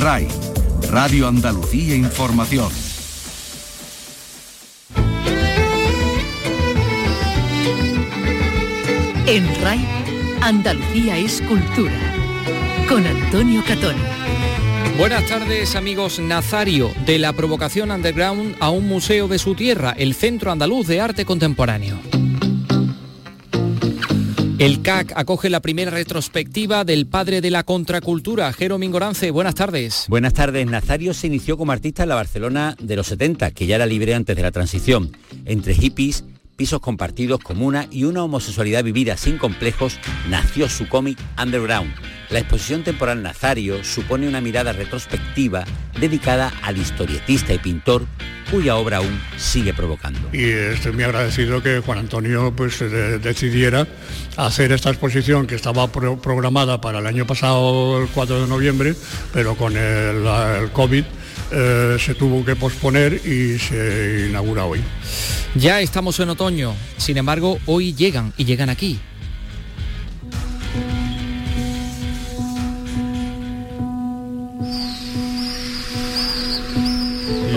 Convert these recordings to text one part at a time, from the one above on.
RAI, Radio Andalucía Información. En RAI, Andalucía es cultura. Con Antonio Catón. Buenas tardes amigos Nazario, de la provocación underground a un museo de su tierra, el Centro Andaluz de Arte Contemporáneo. El CAC acoge la primera retrospectiva del padre de la contracultura, Jero Mingorance. Buenas tardes. Buenas tardes. Nazario se inició como artista en la Barcelona de los 70, que ya era libre antes de la transición. Entre hippies, pisos compartidos, comuna y una homosexualidad vivida sin complejos, nació su cómic Underground. La exposición temporal Nazario supone una mirada retrospectiva dedicada al historietista y pintor cuya obra aún sigue provocando. Y estoy muy agradecido que Juan Antonio pues, decidiera hacer esta exposición que estaba programada para el año pasado, el 4 de noviembre, pero con el COVID eh, se tuvo que posponer y se inaugura hoy. Ya estamos en otoño, sin embargo, hoy llegan y llegan aquí.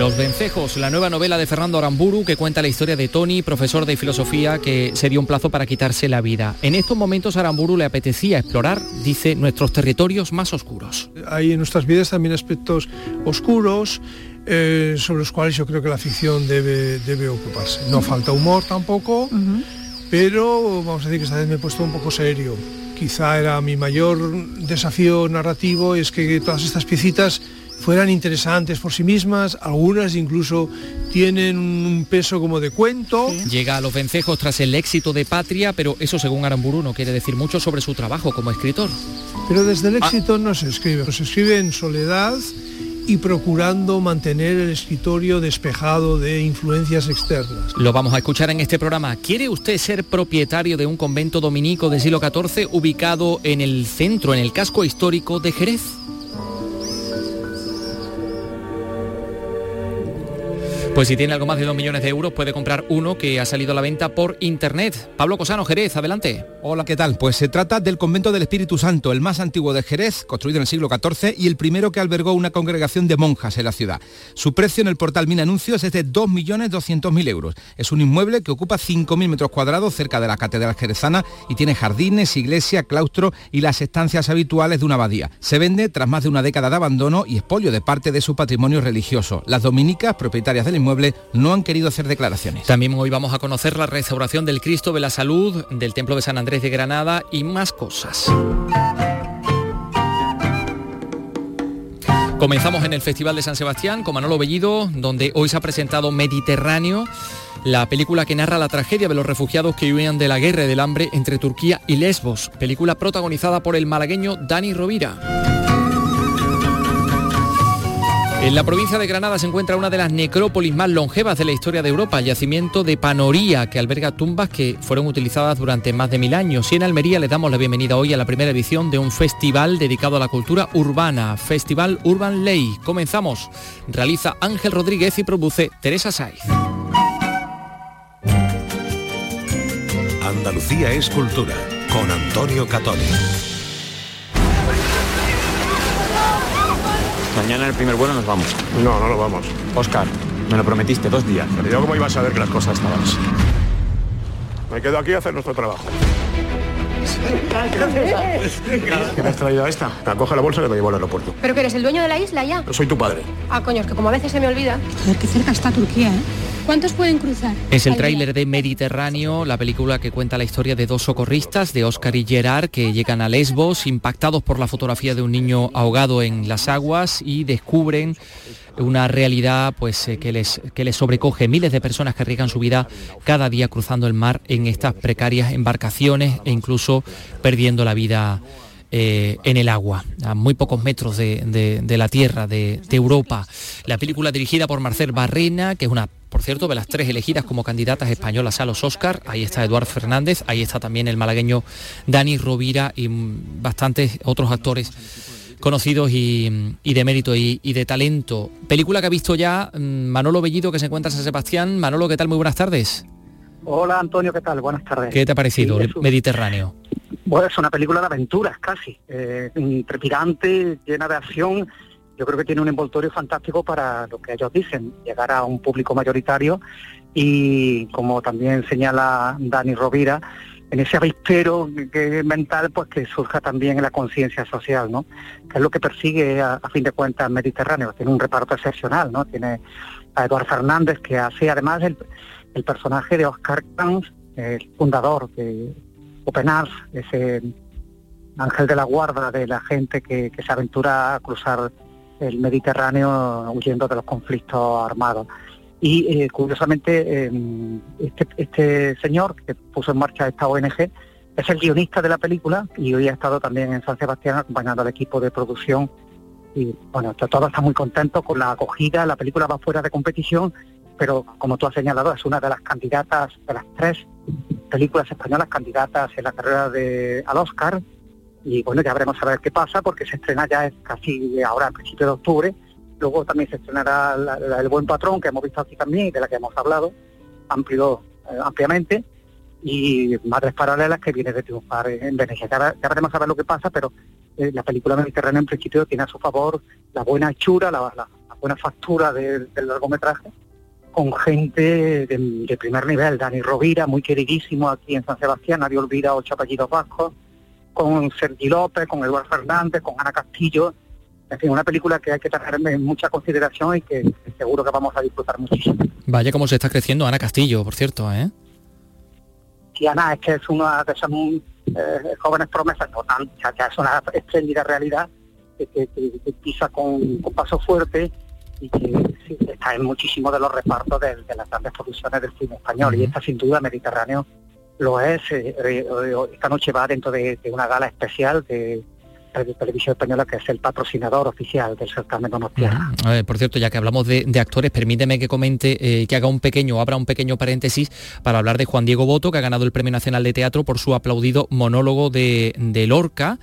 Los Vencejos, la nueva novela de Fernando Aramburu que cuenta la historia de Tony, profesor de filosofía que se dio un plazo para quitarse la vida. En estos momentos a Aramburu le apetecía explorar, dice, nuestros territorios más oscuros. Hay en nuestras vidas también aspectos oscuros, eh, sobre los cuales yo creo que la ficción debe, debe ocuparse. No falta humor tampoco, pero vamos a decir que esta vez me he puesto un poco serio. Quizá era mi mayor desafío narrativo, es que todas estas piecitas fueran interesantes por sí mismas, algunas incluso tienen un peso como de cuento. Llega a los vencejos tras el éxito de Patria, pero eso según Aramburu no quiere decir mucho sobre su trabajo como escritor. Pero desde el éxito no se escribe, se escribe en soledad y procurando mantener el escritorio despejado de influencias externas. Lo vamos a escuchar en este programa. ¿Quiere usted ser propietario de un convento dominico del siglo XIV ubicado en el centro, en el casco histórico de Jerez? Pues si tiene algo más de 2 millones de euros puede comprar uno que ha salido a la venta por internet. Pablo Cosano, Jerez, adelante. Hola, ¿qué tal? Pues se trata del convento del Espíritu Santo, el más antiguo de Jerez, construido en el siglo XIV y el primero que albergó una congregación de monjas en la ciudad. Su precio en el portal Min Anuncios es de 2.200.000 euros. Es un inmueble que ocupa 5.000 metros cuadrados cerca de la Catedral Jerezana y tiene jardines, iglesia, claustro y las estancias habituales de una abadía. Se vende tras más de una década de abandono y expolio de parte de su patrimonio religioso. Las dominicas, propietarias del inmueble no han querido hacer declaraciones. También hoy vamos a conocer la restauración del Cristo de la Salud, del Templo de San Andrés de Granada y más cosas. Comenzamos en el Festival de San Sebastián con Manolo Bellido, donde hoy se ha presentado Mediterráneo, la película que narra la tragedia de los refugiados que huían de la guerra del hambre entre Turquía y Lesbos, película protagonizada por el malagueño Dani Rovira. En la provincia de Granada se encuentra una de las necrópolis más longevas de la historia de Europa, yacimiento de Panoría, que alberga tumbas que fueron utilizadas durante más de mil años. Y en Almería le damos la bienvenida hoy a la primera edición de un festival dedicado a la cultura urbana, Festival Urban Ley. Comenzamos. Realiza Ángel Rodríguez y produce Teresa Saiz. Andalucía es cultura, con Antonio Catoni. Mañana en el primer vuelo nos vamos. No, no lo vamos. Oscar, me lo prometiste dos días. Pero yo cómo iba a saber que las cosas estaban así. Me quedo aquí a hacer nuestro trabajo. ¿Qué me has traído a esta? La coge la bolsa que me llevo al aeropuerto. ¿Pero que eres el dueño de la isla ya? Soy tu padre. Ah, coño, es que como a veces se me olvida. Joder, qué cerca está Turquía, ¿eh? ¿Cuántos pueden cruzar? Es el tráiler de Mediterráneo, la película que cuenta la historia de dos socorristas, de Oscar y Gerard, que llegan a Lesbos, impactados por la fotografía de un niño ahogado en las aguas y descubren una realidad pues eh, que les que les sobrecoge miles de personas que arriesgan su vida cada día cruzando el mar en estas precarias embarcaciones e incluso perdiendo la vida eh, en el agua, a muy pocos metros de, de- de la tierra, de, de Europa. La película dirigida por Marcel Barrena, que es una, por cierto, de las tres elegidas como candidatas españolas a los Oscar. Ahí está Eduard Fernández, ahí está también el malagueño Dani Rovira y bastantes otros actores conocidos y, y de mérito y, y de talento. Película que ha visto ya Manolo Bellido, que se encuentra en San Sebastián. Manolo, ¿qué tal? Muy buenas tardes. Hola Antonio, ¿qué tal? Buenas tardes. ¿Qué te ha parecido Sí, el Mediterráneo? Bueno, es una película de aventuras casi, eh, trepidante, llena de acción yo creo que tiene un envoltorio fantástico para lo que ellos dicen, llegar a un público mayoritario y como también señala Dani Rovira, en ese avispero mental pues que surja también en la conciencia social, ¿no? Que es lo que persigue a, fin de cuentas Mediterráneo. Tiene un reparto excepcional, ¿no? Tiene a Eduardo Fernández que hace además el, personaje de Oscar Kranz, el fundador de Open Arms, ese ángel de la guarda de la gente que, se aventura a cruzar el Mediterráneo huyendo de los conflictos armados. Y eh, curiosamente, em, este, este, señor que puso en marcha esta ONG es el guionista de la película y hoy ha estado también en San Sebastián acompañando al equipo de producción. Y bueno, todo está muy contento con la acogida. La película va fuera de competición, pero como tú has señalado, es una de las candidatas, de las tres películas españolas candidatas en la carrera de, al Oscar y bueno, ya veremos a ver qué pasa porque se estrena ya casi ahora, a principios de octubre. Luego también se estrenará El Buen Patrón, que hemos visto aquí también y de la que hemos hablado amplio, eh, ampliamente, y Madres Paralelas, que viene de triunfar en Venecia. Ya, veremos a ver lo que pasa, pero eh, la película mediterránea en principio tiene a su favor la buena hechura, la, buena factura del largometraje, con gente de, primer nivel. Dani Rovira, muy queridísimo aquí en San Sebastián, nadie olvida ocho apellidos vascos con Sergi López, con Eduardo Fernández, con Ana Castillo. En fin, una película que hay que tener en mucha consideración y que seguro que vamos a disfrutar muchísimo. Vaya cómo se está creciendo Ana Castillo, por cierto, ¿eh? Sí, Ana, es que es una de esas eh, jóvenes promesas, no tan, ya, es una espléndida realidad que, pisa con, paso fuerte y que está en muchísimo de los repartos de, las grandes producciones del cine español. Y esta sin duda Mediterráneo lo es. Eh, eh, esta noche va dentro de, una gala especial de, Televisión Española, que es el patrocinador oficial del certamen Donostia. por cierto, ya que hablamos de, actores, permíteme que comente, eh, que haga un pequeño, abra un pequeño paréntesis para hablar de Juan Diego Boto, que ha ganado el Premio Nacional de Teatro por su aplaudido monólogo de, de Lorca.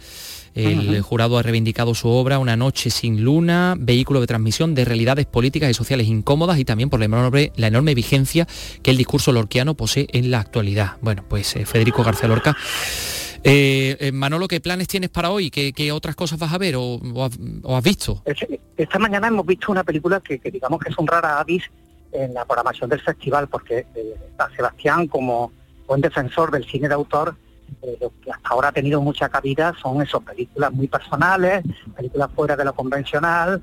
El jurado ha reivindicado su obra Una noche sin luna, vehículo de transmisión de realidades políticas y sociales incómodas y también por la enorme, la enorme vigencia que el discurso lorquiano posee en la actualidad. Bueno, pues eh, Federico García Lorca. Eh, eh, Manolo, ¿qué planes tienes para hoy? ¿Qué, otras cosas vas a ver o, has visto? Esta mañana hemos visto una película que, digamos que es un rara avis en la programación del festival, porque Sebastián, como buen defensor del cine de autor, eh, lo que hasta ahora ha tenido mucha cabida son esas películas muy personales, películas fuera de lo convencional,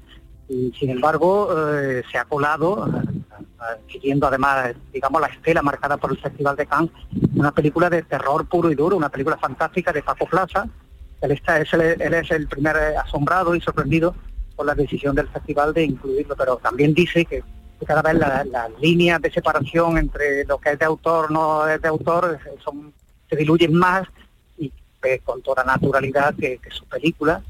y sin embargo eh, se ha colado, eh, siguiendo además, digamos, la estela marcada por el Festival de Cannes, una película de terror puro y duro, una película fantástica de Paco Plaza. Él, está, es, el, él es el primer asombrado y sorprendido por la decisión del festival de incluirlo, pero también dice que cada vez las líneas de separación entre lo que es de autor no es de autor son se diluyen más y con toda naturalidad que, su película,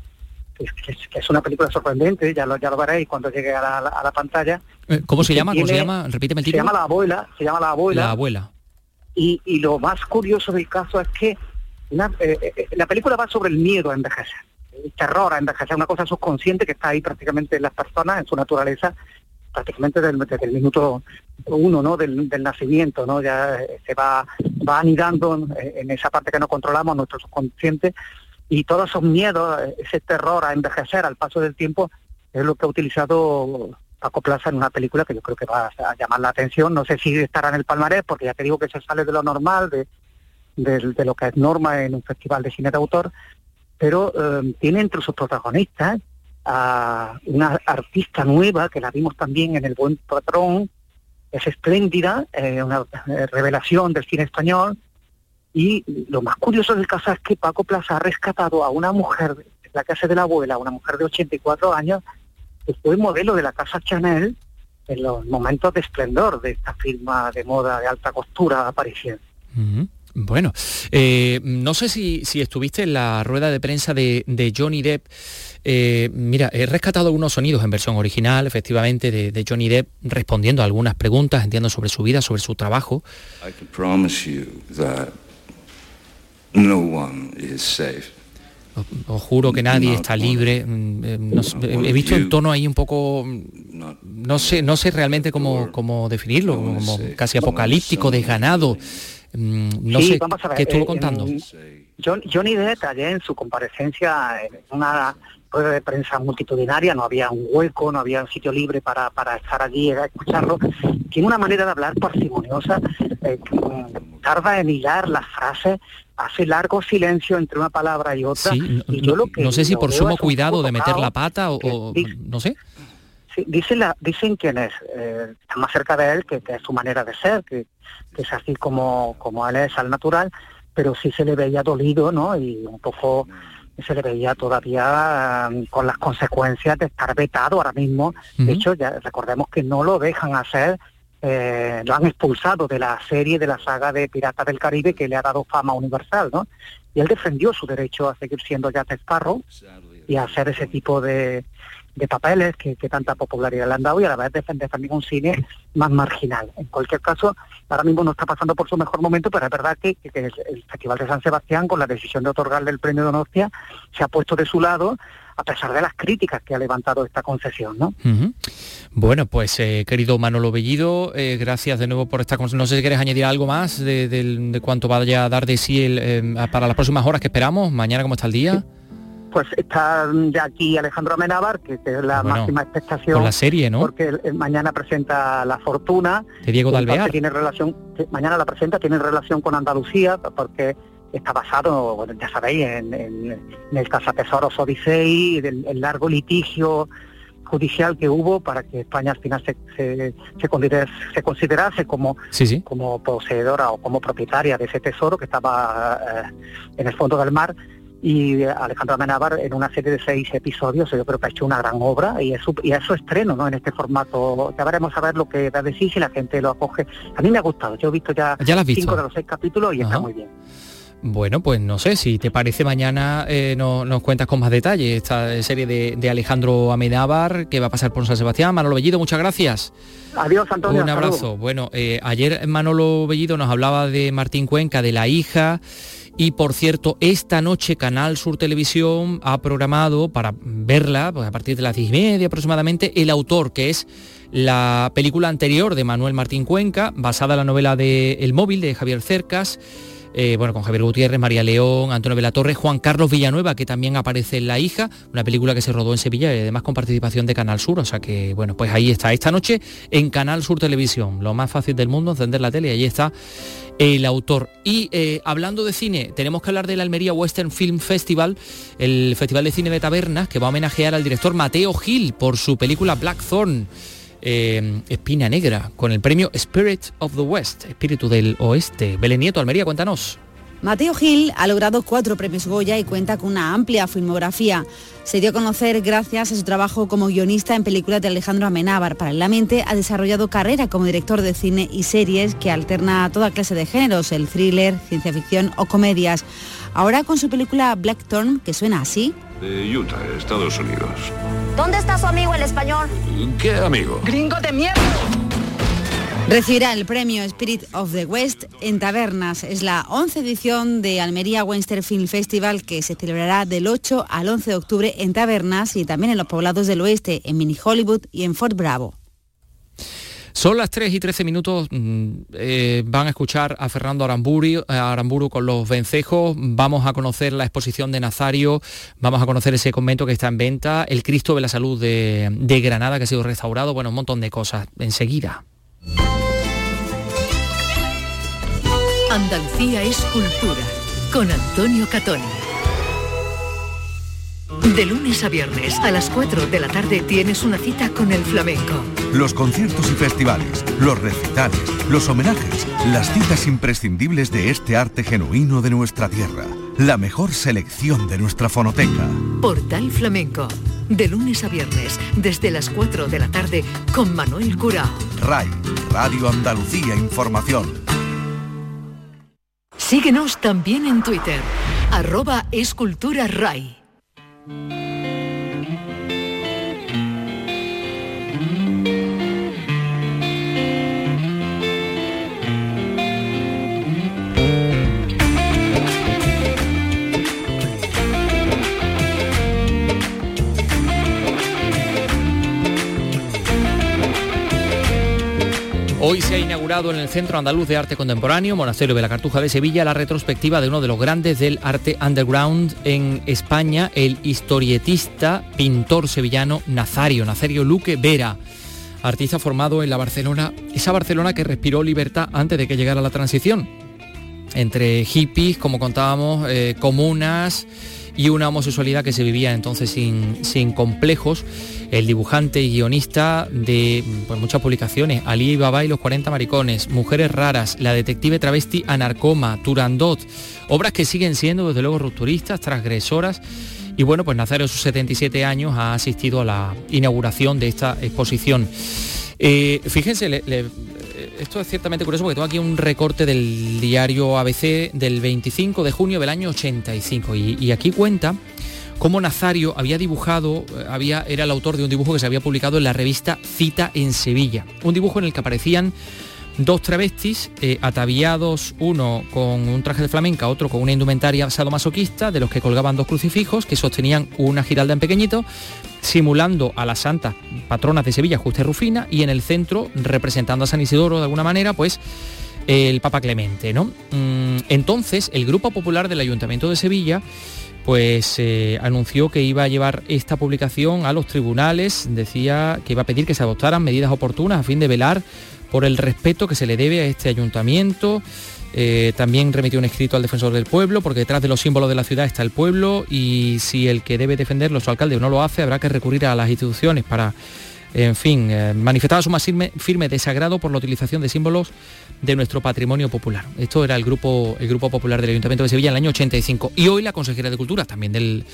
que, es una película sorprendente, ya lo, ya lo veréis cuando llegue a la, pantalla. Eh, ¿Cómo se llama? ¿Cómo se llama? Repíteme el título. Se llama La Abuela, se llama La Abuela. La Abuela. Y, lo más curioso del caso es que eh, eh, la película va sobre el miedo a envejecer, el terror a envejecer, una cosa subconsciente que está ahí prácticamente en las personas, en su naturaleza, prácticamente desde, el minuto uno ¿no? del, nacimiento, ¿no? ya eh, se va, va anidando en esa parte que no controlamos, nuestro subconsciente, y todos esos miedos, ese terror a envejecer al paso del tiempo, es lo que ha utilizado Paco Plaza en una película que yo creo que va a llamar la atención. No sé si estará en el palmarés, porque ya te digo que se sale de lo normal, de, lo que es norma en un festival de cine de autor, pero eh, tiene entre sus protagonistas a una artista nueva que la vimos también en El Buen Patrón, es espléndida, eh, una eh, revelación del cine español. Y lo más curioso del caso es que Paco Plaza ha rescatado a una mujer, la casa de la abuela, una mujer de 84 años, que fue modelo de la casa Chanel en los momentos de esplendor de esta firma de moda de alta costura apareciendo. Bueno, eh, no sé si, estuviste en la rueda de prensa de, Johnny Depp. Eh, mira, he rescatado algunos sonidos en versión original, efectivamente, de, Johnny Depp respondiendo a algunas preguntas, entiendo, sobre su vida, sobre su trabajo. Os, juro que nadie está libre. Mm, eh, he visto un tono ahí un poco, no sé, no sé realmente cómo, cómo definirlo, como casi apocalíptico, desganado. Mm, no sé qué estuvo eh, contando. Johnny Depp ayer en su comparecencia en una rueda de prensa multitudinaria, no había un hueco, no había un sitio libre para, para estar allí a escucharlo. Tiene una manera de hablar parsimoniosa, eh, tarda en hilar las frases, hace largo silencio entre una palabra y otra. Sí, y no, yo lo que no sé si por sumo es cuidado de meter la pata o, no sé. Sí, dicen, la, dicen quienes eh, están más cerca de él que, que es su manera de ser, que, que es así como, como él es al natural, pero sí se le veía dolido, ¿no? Y un poco se le veía todavía eh, con las consecuencias de estar vetado ahora mismo. De hecho, ya recordemos que no lo dejan hacer, eh, lo han expulsado de la serie, de la saga de Piratas del Caribe que le ha dado fama universal, ¿no? Y él defendió su derecho a seguir siendo Jack Sparrow y a hacer ese tipo de, de papeles que, que tanta popularidad le han dado y a la vez defender también un cine más marginal. En cualquier caso, ahora mismo no está pasando por su mejor momento, pero es verdad que, el, Festival de San Sebastián, con la decisión de otorgarle el premio de Donostia, se ha puesto de su lado, a pesar de las críticas que ha levantado esta concesión, ¿no? Bueno, pues eh, querido Manolo Bellido, eh, gracias de nuevo por esta... cons- No sé si quieres añadir algo más de, de cuánto vaya a dar de sí eh, para las próximas horas que esperamos. Mañana, ¿cómo está el día? Pues está ya aquí Alejandro Amenábar, que, que es la Bueno, máxima expectación. con la serie, ¿no? Porque mañana presenta La Fortuna. De Diego Dalvear. Tiene relación, mañana la presenta, tiene relación con Andalucía, porque está basado, bueno, ya sabéis, en, en- en el cazatesoros Odisei, del el largo litigio judicial que hubo para que España al final se, se, se considerase, se considerase como, Sí, sí. como poseedora o como propietaria de ese tesoro que estaba eh, en el fondo del mar y Alejandro Amenábar en una serie de seis episodios yo creo que ha hecho una gran obra y es su, y es su estreno ¿no? en este formato ya veremos a ver lo que da de sí si la gente lo acoge a mí me ha gustado yo he visto ya, ¿Ya visto? cinco de los seis capítulos y está muy bien Bueno, pues no sé, si te parece mañana eh, no- nos cuentas con más detalle esta serie de, de Alejandro Amenábar que va a pasar por San Sebastián. Manolo Bellido, muchas gracias. adiós Antonio Un abrazo. Bueno, eh, ayer Manolo Bellido nos hablaba de Martín Cuenca, de la hija. Y por cierto, esta noche Canal Sur Televisión ha programado para verla, pues a partir de las diez y media aproximadamente, El Autor, que es la película anterior de Manuel Martín Cuenca, basada en la novela de El Móvil de Javier Cercas. eh, bueno, con Javier Gutiérrez, María León, Antonio Velatorre, Juan Carlos Villanueva, que también aparece en La hija, una película que se rodó en Sevilla y además con participación de Canal Sur. O sea que, bueno, pues ahí está. Esta noche en Canal Sur Televisión, lo más fácil del mundo, encender la tele y ahí está el autor. Y eh, hablando de cine, tenemos que hablar del Almería Western Film Festival, el Festival de Cine de Tabernas, que va a homenajear al director Mateo Gil por su película Blackthorn. eh, Espina Negra, con el premio Spirit of the West, Espíritu del Oeste. Belén Nieto, Almería, cuéntanos. Mateo Gil ha logrado cuatro premios Goya y cuenta con una amplia filmografía. Se dio a conocer gracias a su trabajo como guionista en películas de Alejandro Amenábar. Paralelamente ha desarrollado carrera como director de cine y series que alterna toda clase de géneros, el thriller, ciencia ficción o comedias. Ahora con su película Blackthorn, que suena así. De Utah, Estados Unidos. ¿Dónde está su amigo el español? ¿Qué amigo? Gringo de mierda. Recibirá el premio Spirit of the West en Tabernas. Es la 11 edición de Almería Western Film Festival que se celebrará del 8 al 11 de octubre en Tabernas y también en los poblados del oeste, en Mini Hollywood y en Fort Bravo. Son las 3 y 13 minutos, mm, eh, van a escuchar a Fernando Aramburu, a Aramburu con los vencejos, vamos a conocer la exposición de Nazario, vamos a conocer ese convento que está en venta, el Cristo de la Salud de, de Granada que ha sido restaurado, bueno, un montón de cosas, enseguida. Andalucía es cultura con Antonio Catoni. De lunes a viernes a las 4 de la tarde tienes una cita con el flamenco. Los conciertos y festivales, los recitales, los homenajes, las citas imprescindibles de este arte genuino de nuestra tierra. La mejor selección de nuestra fonoteca. Portal Flamenco. De lunes a viernes desde las 4 de la tarde con Manuel Curao. RAI, Radio Andalucía Información. Síguenos también en Twitter. Arroba Escultura Ray. Hoy se ha inaugurado en el Centro Andaluz de Arte Contemporáneo, Monasterio de la Cartuja de Sevilla, la retrospectiva de uno de los grandes del arte underground en España, el historietista, pintor sevillano Nazario, Nazario Luque Vera, artista formado en la Barcelona, esa Barcelona que respiró libertad antes de que llegara la transición, entre hippies, como contábamos, eh, comunas y una homosexualidad que se vivía entonces sin, sin complejos el dibujante y guionista de pues, muchas publicaciones, Ali Baba y los 40 maricones, Mujeres raras, La detective travesti Anarcoma, Turandot, obras que siguen siendo desde luego rupturistas, transgresoras. Y bueno, pues Nazario a sus 77 años ha asistido a la inauguración de esta exposición. Eh, fíjense, esto es ciertamente curioso porque tengo aquí un recorte del diario ABC del 25 de junio del año 85 y aquí cuenta cómo Nazario había dibujado, eh, había, era el autor de un dibujo que se había publicado en la revista Cita en Sevilla. Un dibujo en el que aparecían dos travestis eh, ataviados, uno con un traje de flamenca, otro con una indumentaria sadomasoquista, de los que colgaban dos crucifijos que sostenían una giralda en pequeñito, simulando a las santas patronas de Sevilla, Justa Rufina, y en el centro, representando a San Isidoro de alguna manera, pues el Papa Clemente. ¿no? Mm, entonces, el Grupo Popular del Ayuntamiento de Sevilla pues eh, anunció que iba a llevar esta publicación a los tribunales, decía que iba a pedir que se adoptaran medidas oportunas a fin de velar por el respeto que se le debe a este ayuntamiento. Eh, también remitió un escrito al defensor del pueblo, porque detrás de los símbolos de la ciudad está el pueblo y si el que debe defenderlo, su alcalde, no lo hace, habrá que recurrir a las instituciones para en fin, eh, manifestaba su más firme, desagrado por la utilización de símbolos de nuestro patrimonio popular. Esto era el grupo, el grupo popular del Ayuntamiento de Sevilla en el año 85. Y hoy la consejera de Cultura, también del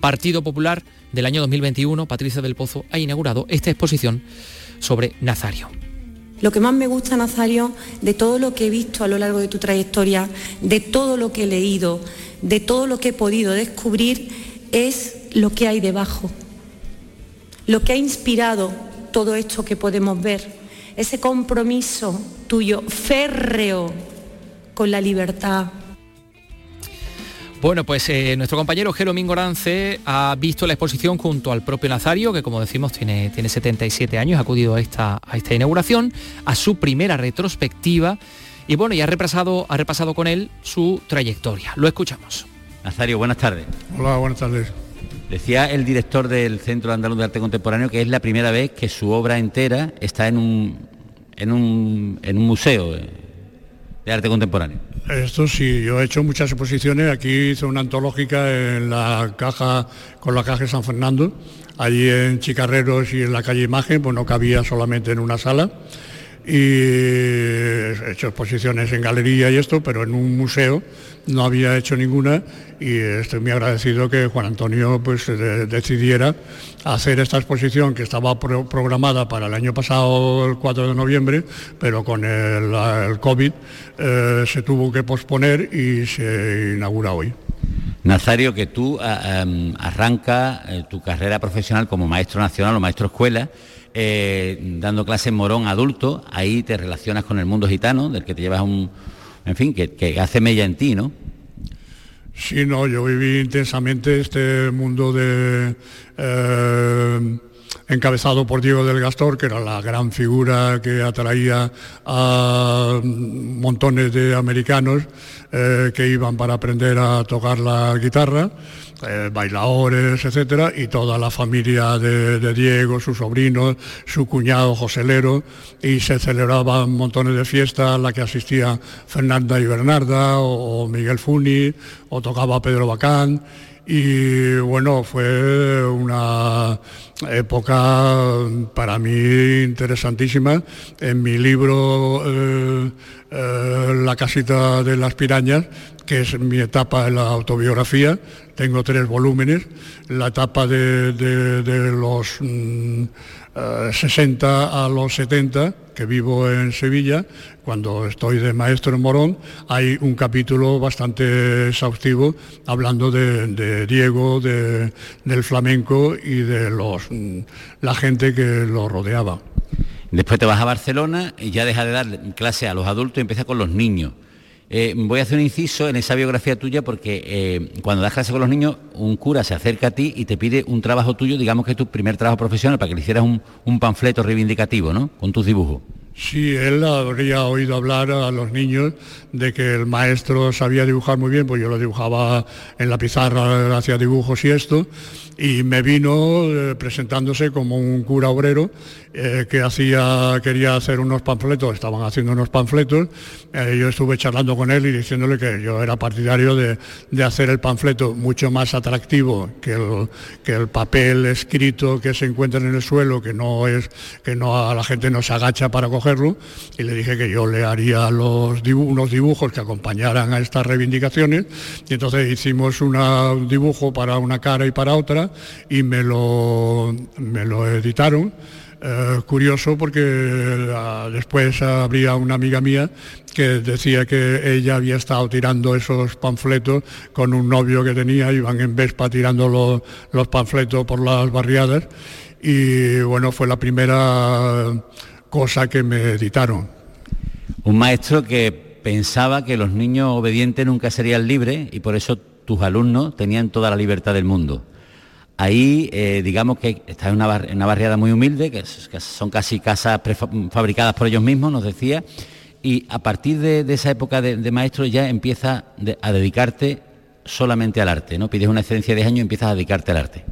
Partido Popular del año 2021, Patricia del Pozo, ha inaugurado esta exposición sobre Nazario. Lo que más me gusta, Nazario, de todo lo que he visto a lo largo de tu trayectoria, de todo lo que he leído, de todo lo que he podido descubrir, es lo que hay debajo lo que ha inspirado todo esto que podemos ver, ese compromiso tuyo férreo con la libertad. Bueno, pues eh, nuestro compañero Jero Mingorance ha visto la exposición junto al propio Nazario, que como decimos tiene, tiene 77 años, ha acudido a esta, a esta inauguración, a su primera retrospectiva, y bueno, y ha repasado, ha repasado con él su trayectoria. Lo escuchamos. Nazario, buenas tardes. Hola, buenas tardes. Decía el director del Centro Andaluz de Arte Contemporáneo que es la primera vez que su obra entera está en un, en un, en un museo de arte contemporáneo. Esto sí, yo he hecho muchas exposiciones. Aquí hice una antológica en la caja, con la caja de San Fernando, allí en Chicarreros y en la calle Imagen, pues no cabía solamente en una sala. Y he hecho exposiciones en galería y esto, pero en un museo no había hecho ninguna y estoy muy agradecido que Juan Antonio pues decidiera hacer esta exposición que estaba programada para el año pasado el 4 de noviembre pero con el, COVID eh, se tuvo que posponer y se inaugura hoy. Nazario, que tú eh, arranca eh, tu carrera profesional como maestro nacional o maestro escuela, dando clases en Morón adulto, ahí te relacionas con el mundo gitano, del que te llevas un, en fin, que, hace mella en ti, ¿no? Sí, no, yo viví intensamente este mundo de... Eh, encabezado por Diego del Gastor, que era la gran figura que atraía a montones de americanos eh, que iban para aprender a tocar la guitarra. Eh, bailadores, etcétera, y toda la familia de, Diego, su sobrino, su cuñado Joselero, y se celebraban montones de fiestas a la que asistía Fernanda y Bernarda, o, Miguel Funi, o tocaba Pedro Bacán, y bueno, fue una época para mí interesantísima. En mi libro eh, eh, La casita de las pirañas que es mi etapa en la autobiografía. Tengo tres volúmenes. La etapa de, los 60 mm, eh, a los 70, que vivo en Sevilla, cuando estoy de maestro en Morón, hay un capítulo bastante exhaustivo hablando de, Diego, del flamenco y de los, mm, la gente que lo rodeaba. Después te vas a Barcelona y ya deja de dar clase a los adultos y empieza con los niños. Eh, voy a hacer un inciso en esa biografía tuya porque eh, cuando das clase con los niños, un cura se acerca a ti y te pide un trabajo tuyo, digamos que es tu primer trabajo profesional, para que le hicieras un, panfleto reivindicativo, ¿no? Con tus dibujos. Sí, él habría oído hablar a los niños de que el maestro sabía dibujar muy bien, pues yo lo dibujaba en la pizarra, hacía dibujos y esto, y me vino eh, presentándose como un cura obrero eh, que hacía, quería hacer unos panfletos, estaban haciendo unos panfletos, eh, yo estuve charlando con él y diciéndole que yo era partidario de, hacer el panfleto mucho más atractivo que el, que el papel escrito que se encuentra en el suelo, que no es, que no a la gente no se agacha para cogerlo, y le dije que yo le haría los unos dibujos que acompañaran a estas reivindicaciones, y entonces hicimos un dibujo para una cara y para otra, y me lo, me lo editaron. Eh, curioso porque después habría una amiga mía que decía que ella había estado tirando esos panfletos con un novio que tenía, iban en Vespa tirando los, los panfletos por las barriadas y bueno, fue la primera cosa que me editaron. Un maestro que pensaba que los niños obedientes nunca serían libres y por eso tus alumnos tenían toda la libertad del mundo. Ahí, eh, digamos que está en una, barriada muy humilde, que, son casi casas fabricadas por ellos mismos, nos decía, y a partir de, esa época de, maestro ya empieza a dedicarte solamente al arte, ¿no? Pides una excedencia de años y empiezas a dedicarte al arte.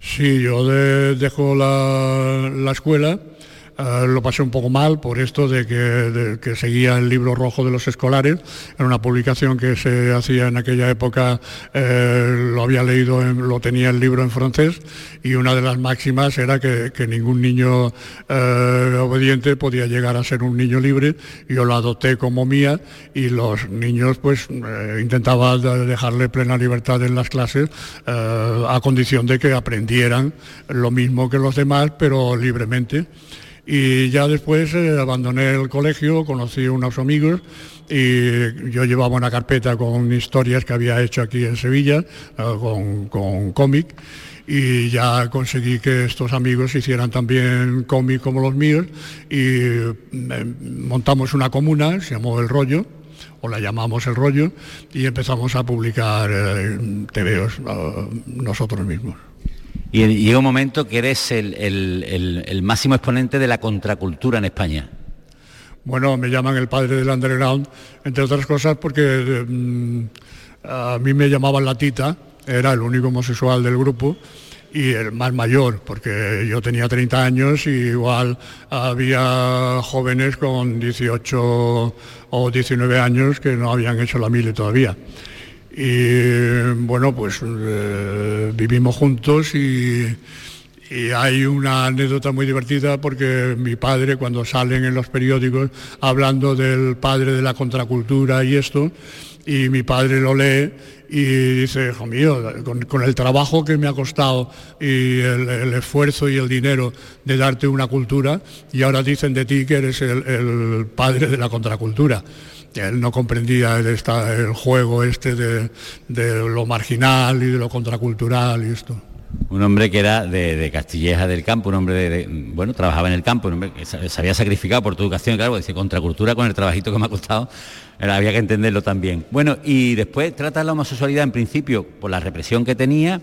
Sí, yo dejo la escuela eh, lo pasé un poco mal por esto de que, seguía el libro rojo de los escolares, era una publicación que se hacía en aquella época, eh, lo había leído, lo tenía el libro en francés y una de las máximas era que, ningún niño eh, obediente podía llegar a ser un niño libre, yo lo adopté como mía y los niños pues intentaba dejarle plena libertad en las clases a condición de que aprendieran lo mismo que los demás, pero libremente. Y ya después eh, abandoné el colegio, conocí unos amigos y yo llevaba una carpeta con historias que había hecho aquí en Sevilla, eh, con, con cómic y ya conseguí que estos amigos hicieran también cómic como los míos y eh, montamos una comuna, se llamó El Rollo, o la llamamos El Rollo, y empezamos a publicar TVOs nosotros mismos. Y llega un momento que eres el, máximo exponente de la contracultura en España. Bueno, me llaman el padre del underground, entre otras cosas porque mm, a mí me llamaban la tita, era el único homosexual del grupo y el más mayor, porque yo tenía 30 años y igual había jóvenes con 18 o 19 años que no habían hecho la mile todavía. Y bueno, pues eh, vivimos juntos y, hay una anécdota muy divertida porque mi padre, cuando salen en los periódicos hablando del padre de la contracultura y esto, y mi padre lo lee y dice, hijo mío, con, el trabajo que me ha costado y el, esfuerzo y el dinero de darte una cultura, y ahora dicen de ti que eres el padre de la contracultura él no comprendía el, el juego este de, lo marginal y de lo contracultural y esto. Un hombre que era de, Castilleja del campo, un hombre de, bueno, trabajaba en el campo, un hombre que se había sacrificado por tu educación, claro, dice contracultura con el trabajito que me ha costado, había que entenderlo también. Bueno, y después trata la homosexualidad en principio por la represión que tenía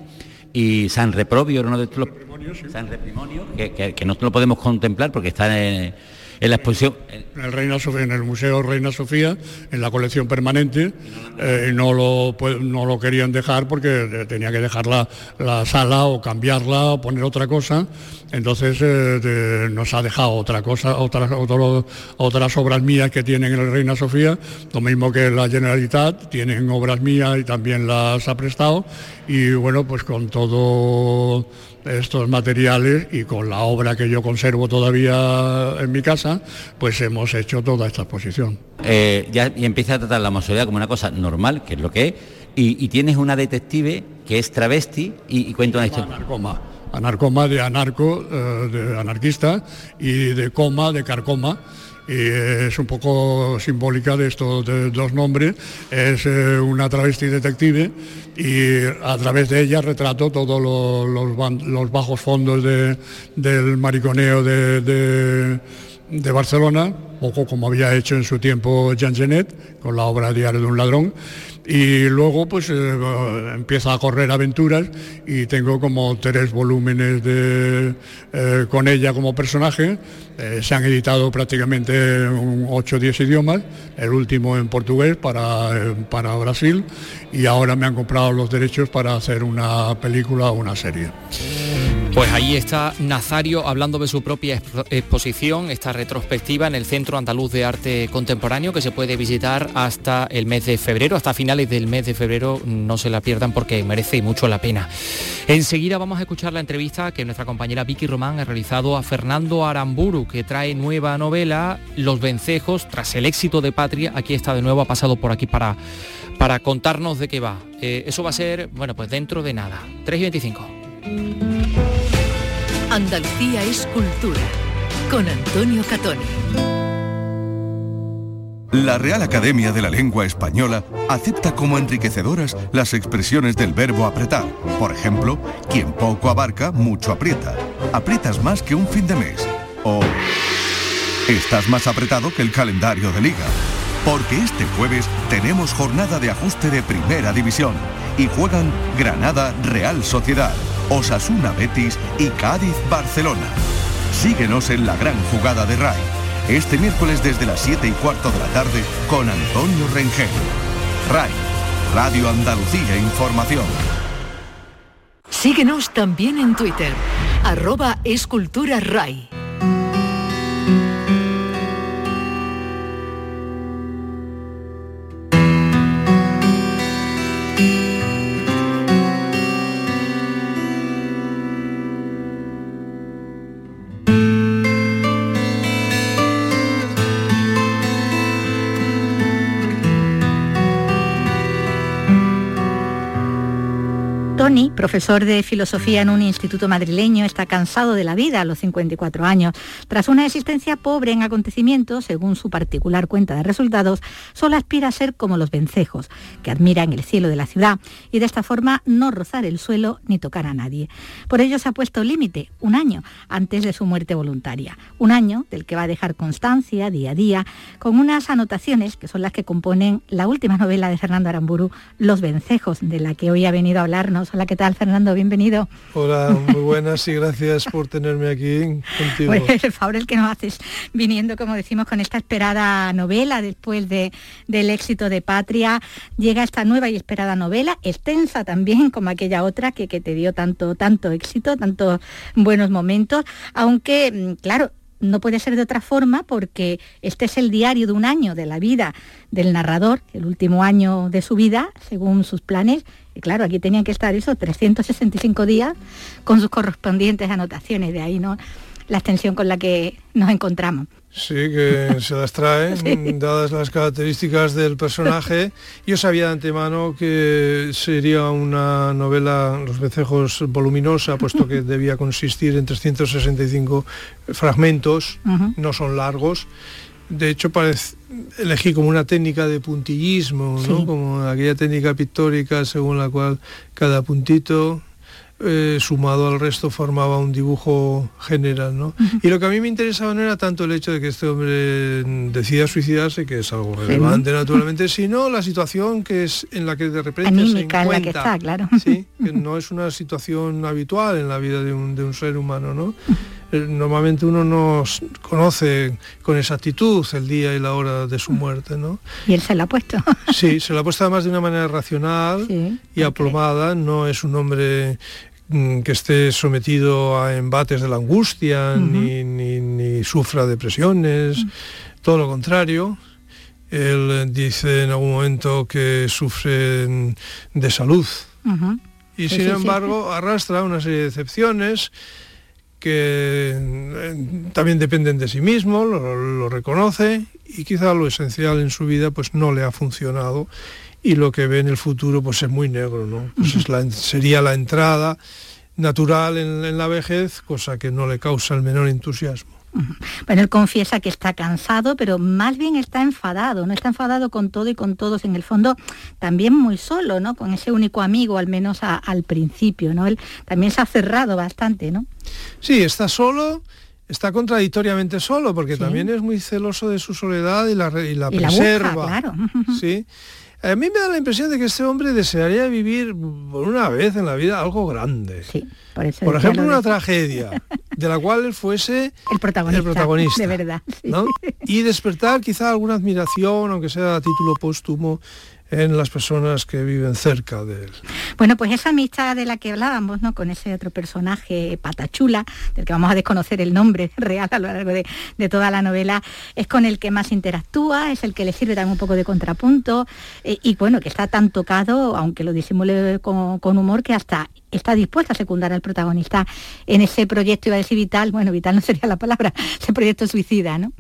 y San Reprobio, uno de los... San Reprimonio, que, que, que no lo podemos contemplar porque está en en la exposición. En el, Museo Reina Sofía, en la colección permanente, eh, no, lo, no lo querían dejar porque tenía que dejar la, sala o cambiarla o poner otra cosa. Entonces eh, nos ha dejado otra cosa, otras, otras obras mías que tienen en el Reina Sofía, lo mismo que la Generalitat, tienen obras mías y también las ha prestado. Y bueno, pues con todo estos materiales y con la obra que yo conservo todavía en mi casa, pues hemos hecho toda esta exposición. Eh, ya, y empieza a tratar la homosexualidad como una cosa normal, que es lo que es, y, tienes una detective que es travesti y, cuenta una historia. Anarcoma, anarcoma de anarco, eh, de anarquista, y de coma, de carcoma y es un poco simbólica de estos dos nombres. Es eh, una travesti detective y a través de ella retrato todos los, bajos fondos del mariconeo de, de Barcelona, poco como había hecho en su tiempo Jean Genet, con la obra Diario de un ladrón, y luego pues eh, empieza a correr aventuras y tengo como tres volúmenes de, eh, con ella como personaje. Eh, se han editado prácticamente en 8 o 10 idiomas, el último en portugués para, para Brasil y ahora me han comprado los derechos para hacer una película o una serie. Pues ahí está Nazario hablando de su propia exposición, esta retrospectiva en el Centro Andaluz de Arte Contemporáneo que se puede visitar hasta el mes de febrero, hasta finales del mes de febrero, no se la pierdan porque merece mucho la pena. Enseguida vamos a escuchar la entrevista que nuestra compañera Vicky Román ha realizado a Fernando Aramburu, que trae nueva novela, Los Vencejos, tras el éxito de Patria, aquí está de nuevo, ha pasado por aquí para, para contarnos de qué va. Eh, eso va a ser, bueno, pues dentro de nada, 3 y 25. Andalucía es cultura, con Antonio Catoni. La Real Academia de la Lengua Española acepta como enriquecedoras las expresiones del verbo apretar. Por ejemplo, quien poco abarca, mucho aprieta. Aprietas más que un fin de mes. O estás más apretado que el calendario de liga. Porque este jueves tenemos jornada de ajuste de primera división y juegan Granada Real Sociedad. Osasuna Betis y Cádiz Barcelona. Síguenos en la gran jugada de RAI, este miércoles desde las 7 y cuarto de la tarde con Antonio Rengel. RAI, Radio Andalucía Información. Síguenos también en Twitter, arroba escultura RAI. Profesor de filosofía en un instituto madrileño, está cansado de la vida a los 54 años. Tras una existencia pobre en acontecimientos, según su particular cuenta de resultados, solo aspira a ser como los vencejos, que admiran el cielo de la ciudad y de esta forma no rozar el suelo ni tocar a nadie. Por ello se ha puesto límite, un año antes de su muerte voluntaria. Un año del que va a dejar constancia día a día con unas anotaciones que son las que componen la última novela de Fernando Aramburu, Los vencejos, de la que hoy ha venido a hablarnos. Hola, ¿qué tal? Fernando? Bienvenido. Hola, muy buenas y gracias por tenerme aquí contigo. Pues el favor el que nos haces viniendo, como decimos, con esta esperada novela después de, del éxito de Patria. Llega esta nueva y esperada novela, extensa también como aquella otra que, que te dio tanto, tanto éxito, tantos buenos momentos, aunque, mm, claro, no puede ser de otra forma porque este es el diario de un año de la vida del narrador, el último año de su vida, según sus planes. Y claro, aquí tenían que estar esos 365 días con sus correspondientes anotaciones, de ahí no la extensión con la que nos encontramos. Sí, que se las trae, dadas las características del personaje. Yo sabía de antemano que sería una novela, Los Becejos, voluminosa, puesto que debía consistir en 365 fragmentos, no son largos. De hecho, parece, elegí como una técnica de puntillismo, como aquella técnica pictórica según la cual cada puntito eh, sumado al resto formaba un dibujo general. ¿no? Y lo que a mí me interesaba no era tanto el hecho de que este hombre decida suicidarse, que es algo relevante naturalmente, sino la situación que es en la que de repente se encuentra. que está, claro. ¿sí? que no es una situación habitual en la vida de un, de un ser humano. ¿no? Eh, normalmente uno no conoce con exactitud el día y la hora de su muerte, ¿no? Y él se la ha puesto. Sí, se la ha puesto además de una manera racional y aplomada, no es un hombre que esté sometido a embates de la angustia, ni, sufra depresiones, todo lo contrario. Él dice en algún momento que sufre de salud. Y sin embargo arrastra una serie de excepciones que eh, también dependen de sí mismo, lo, reconoce y quizá lo esencial en su vida pues no le ha funcionado y lo que ve en el futuro pues es muy negro, ¿no? Pues sería la entrada natural en, la vejez, cosa que no le causa el menor entusiasmo. Bueno, él confiesa que está cansado, pero más bien está enfadado, no está enfadado con todo y con todos, en el fondo también muy solo, ¿no? Con ese único amigo, al menos al principio, ¿no? Él también se ha cerrado bastante, ¿no? Sí, está solo, está contradictoriamente solo, porque también es muy celoso de su soledad y la, y la preserva. claro. ¿sí? A mí me da la impresión de que este hombre desearía vivir por una vez en la vida algo grande. Sí, por, eso por ejemplo, una tragedia de la cual él fuese el protagonista. protagonista de verdad. Y despertar quizá alguna admiración, aunque sea a título póstumo, en las personas que viven cerca de él. Bueno, pues esa amistad de la que hablábamos, ¿no? Con ese otro personaje, Patachula, del que vamos a desconocer el nombre real a lo largo de, toda la novela, es con el que más interactúa, es el que le sirve también un poco de contrapunto, eh, y bueno, que está tan tocado, aunque lo disimule con, con humor, que hasta está dispuesta a secundar al protagonista en ese proyecto, iba a decir vital, bueno, vital no sería la palabra, ese proyecto suicida, ¿no?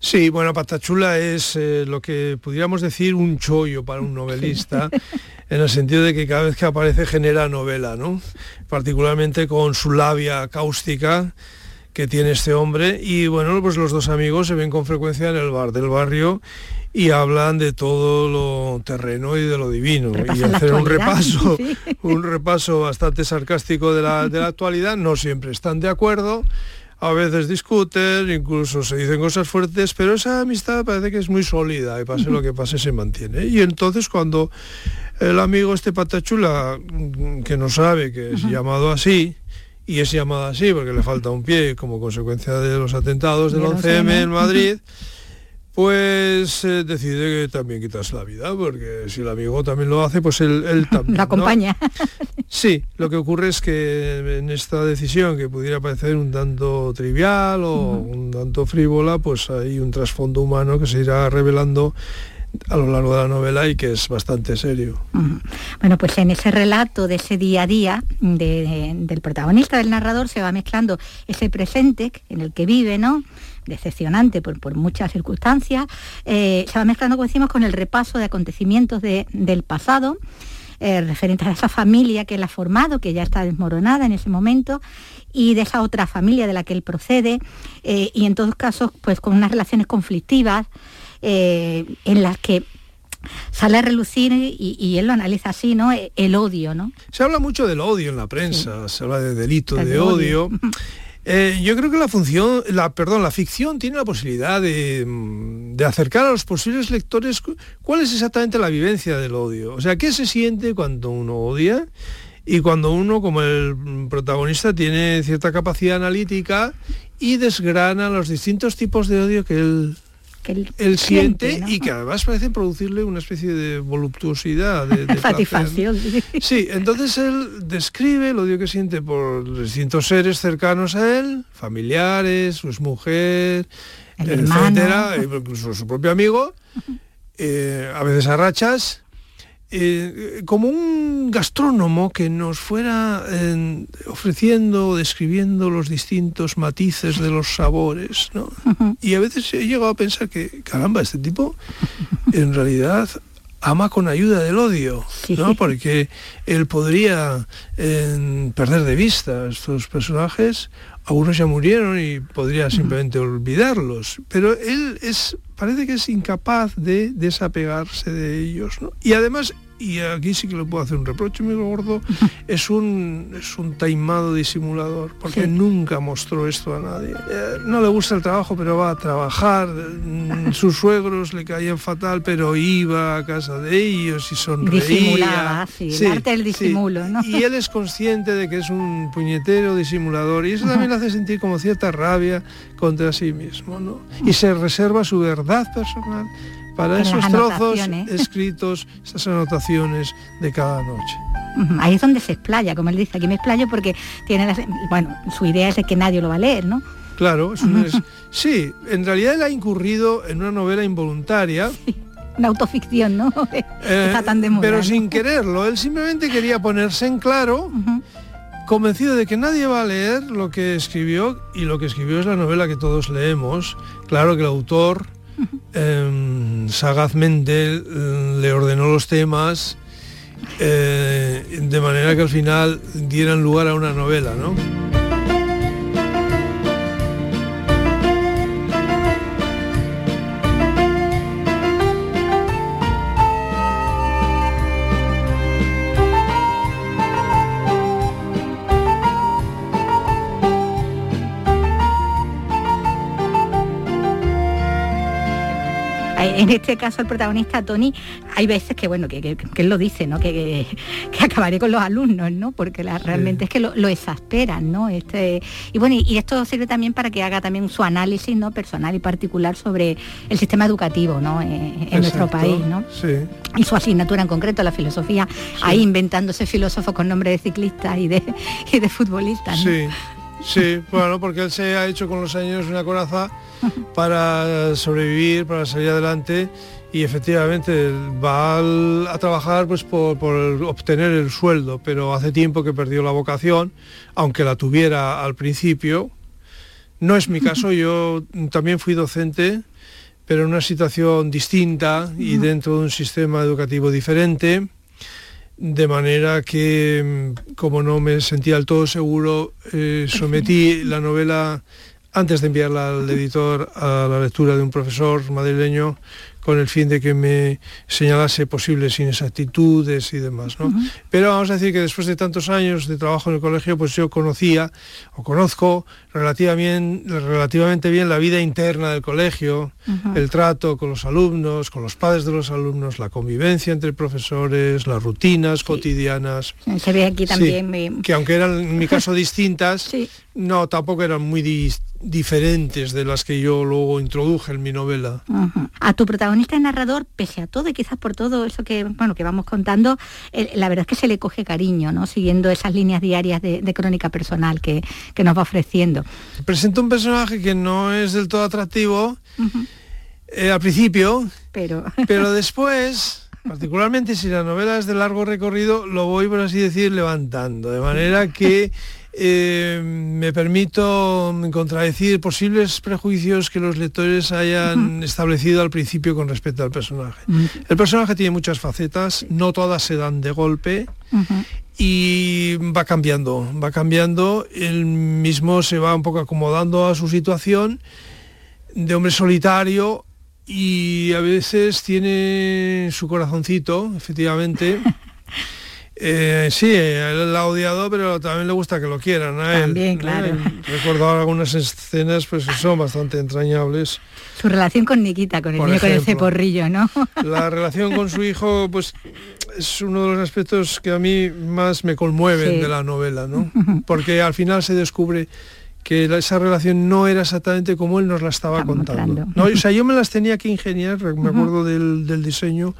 Sí, bueno, Patachula es eh, lo que pudiéramos decir un chollo para un novelista, en el sentido de que cada vez que aparece genera novela, ¿no? Particularmente con su labia cáustica que tiene este hombre. Y bueno, pues los dos amigos se ven con frecuencia en el bar del barrio y hablan de todo lo terreno y de lo divino. y hacer un repaso, un repaso bastante sarcástico de la, de la actualidad, no siempre están de acuerdo a veces discuten, incluso se dicen cosas fuertes, pero esa amistad parece que es muy sólida y pase lo que pase se mantiene. Y entonces cuando el amigo este patachula, mm, que no sabe que es llamado así, y es llamado así porque le falta un pie como consecuencia de los atentados del 11M en Madrid, pues eh, decide que también quitas la vida, porque si el amigo también lo hace, pues él, también. Lo acompaña. Sí, lo que ocurre es que en esta decisión, que pudiera parecer un tanto trivial o un tanto frívola, pues hay un trasfondo humano que se irá revelando a lo largo de la novela y que es bastante serio. Bueno, pues en ese relato de ese día a día del protagonista, del narrador, se va mezclando ese presente en el que vive, ¿no? decepcionante por, muchas circunstancias, eh, se va mezclando, como decimos, con el repaso de acontecimientos del pasado, eh, referentes a esa familia que él ha formado, que ya está desmoronada en ese momento, y de esa otra familia de la que él procede, eh, y en todos casos, pues con unas relaciones conflictivas en las que sale a relucir y, él lo analiza así, ¿no? El odio, ¿no? Se habla mucho del odio en la prensa, se habla de delito, de, odio. Eh, yo creo que la función, la, perdón, la ficción tiene la posibilidad de, acercar a los posibles lectores cuál es exactamente la vivencia del odio. O sea, qué se siente cuando uno odia y cuando uno, como el protagonista, tiene cierta capacidad analítica y desgrana los distintos tipos de odio que él él, siente y que además parece producirle una especie de voluptuosidad, de, satisfacción. Sí, entonces él describe el odio que siente por distintos seres cercanos a él, familiares, su mujer, etcétera, incluso su propio amigo, eh, a veces a rachas, eh, como un gastrónomo que nos fuera eh, ofreciendo, describiendo los distintos matices de los sabores, ¿no? Y a veces he llegado a pensar que, caramba, este tipo en realidad ama con ayuda del odio, ¿no? Porque él podría eh, perder de vista a estos personajes, algunos ya murieron y podría simplemente olvidarlos, pero él es parece que es incapaz de desapegarse de ellos. ¿no? Y además y aquí sí que le puedo hacer un reproche muy gordo, es un, es un taimado disimulador, porque nunca mostró esto a nadie. Eh, no le gusta el trabajo, pero va a trabajar, mm, sus suegros le caían fatal, pero iba a casa de ellos y sonreía. Disimulaba, sí, el arte del disimulo, ¿no? Y él es consciente de que es un puñetero disimulador, y eso también le hace sentir como cierta rabia contra sí mismo, ¿no? Y se reserva su verdad personal para esos trozos escritos, esas anotaciones de cada noche. Ahí es donde se explaya, como él dice, aquí me explayo porque tiene bueno, su idea es de que nadie lo va a leer, ¿no? Claro, sí, en realidad él ha incurrido en una novela involuntaria. una autoficción, ¿no? Eh, tan de pero sin quererlo, él simplemente quería ponerse en claro, convencido de que nadie va a leer lo que escribió, y lo que escribió es la novela que todos leemos. Claro que el autor Em, sagazmente mm, le ordenó los temas eh, de manera que al final dieran lugar a una novela, ¿no? En este caso el protagonista, Tony, hay veces que, bueno, que, él lo dice, ¿no? Que, que, acabaré con los alumnos, ¿no? Porque la, realmente es que lo, exasperan, ¿no? Este, y bueno, y, esto sirve también para que haga también su análisis ¿no? personal y particular sobre el sistema educativo, ¿no? Eh, en nuestro país, ¿no? Sí. Y su asignatura en concreto, la filosofía, ahí inventándose filósofos con nombre de ciclistas y de, y de futbolistas. Sí. Sí, bueno, porque él se ha hecho con los años una coraza para sobrevivir, para salir adelante y efectivamente va a trabajar pues por, obtener el sueldo, pero hace tiempo que perdió la vocación, aunque la tuviera al principio. No es mi caso, yo también fui docente, pero en una situación distinta y dentro de un sistema educativo diferente de manera que como no me sentía del todo seguro, eh, sometí la novela antes de enviarla al editor a la lectura de un profesor madrileño con el fin de que me señalase posibles inexactitudes y demás. ¿no? Pero vamos a decir que después de tantos años de trabajo en el colegio, pues yo conocía o conozco relativamente, relativamente bien la vida interna del colegio, el trato con los alumnos, con los padres de los alumnos, la convivencia entre profesores, las rutinas cotidianas. Se ve aquí también. Que aunque eran en mi caso distintas, no, tampoco eran muy diferentes de las que yo luego introduje en mi novela. A tu protagonista y narrador, pese a todo y quizás por todo eso que, bueno, que vamos contando, la verdad es que se le coge cariño, ¿no? Siguiendo esas líneas diarias de, crónica personal que, que nos va ofreciendo. Presenta un personaje que no es del todo atractivo eh, al principio, pero, pero después, particularmente si la novela es de largo recorrido, lo voy, por así decir, levantando, de manera que eh, me permito contradecir posibles prejuicios que los lectores hayan establecido al principio con respecto al personaje. El personaje tiene muchas facetas, no todas se dan de golpe y va cambiando, va cambiando, él mismo se va un poco acomodando a su situación de hombre solitario y a veces tiene su corazoncito, efectivamente. Eh, sí, él la ha odiado, pero también le gusta que lo quieran a él. También, claro. Recuerdo algunas escenas pues, que son bastante entrañables. Su relación con Nikita, con el niño con el ceporrillo, ¿no? La relación con su hijo, pues es uno de los aspectos que a mí más me conmueven de la novela, ¿no? Porque al final se descubre que esa relación no era exactamente como él nos la estaba contando. No, o sea, yo me las tenía que ingeniar, me acuerdo del, del diseño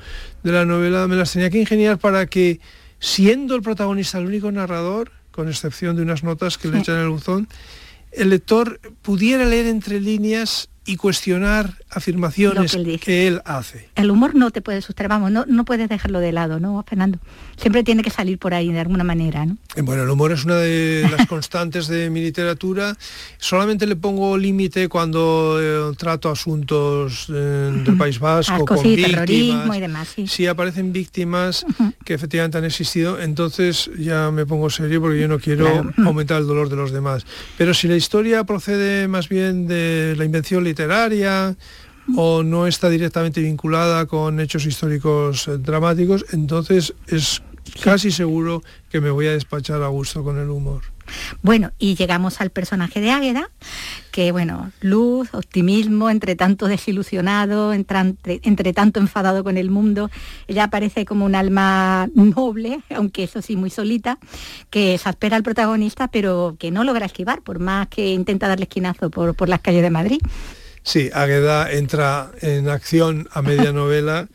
de la novela, me las tenía que ingeniar para que siendo el protagonista el único narrador, con excepción de unas notas que le echan el buzón, el lector pudiera leer entre líneas y cuestionar afirmaciones que, él hace. El humor no te puede sustraer, vamos, no, no puedes dejarlo de lado, ¿no, Fernando? Siempre tiene que salir por ahí de alguna manera, ¿no? Eh, bueno, el humor es una de las constantes de mi literatura. Solamente le pongo límite cuando eh, trato asuntos eh, del País Vasco, con terrorismo y demás. Si aparecen víctimas que efectivamente han existido, entonces ya me pongo serio porque yo no quiero aumentar el dolor de los demás. Pero si la historia procede más bien de la invención literaria, literaria o no está directamente vinculada con hechos históricos eh, dramáticos, entonces es casi seguro que me voy a despachar a gusto con el humor. Bueno, y llegamos al personaje de Águeda, que bueno, luz, optimismo, entre tanto desilusionado, entre, tanto enfadado con el mundo. Ella aparece como un alma noble, aunque eso sí, muy solita, que exaspera al protagonista, pero que no logra esquivar, por más que intenta darle esquinazo por, por las calles de Madrid. Sí, Águeda entra en acción a media novela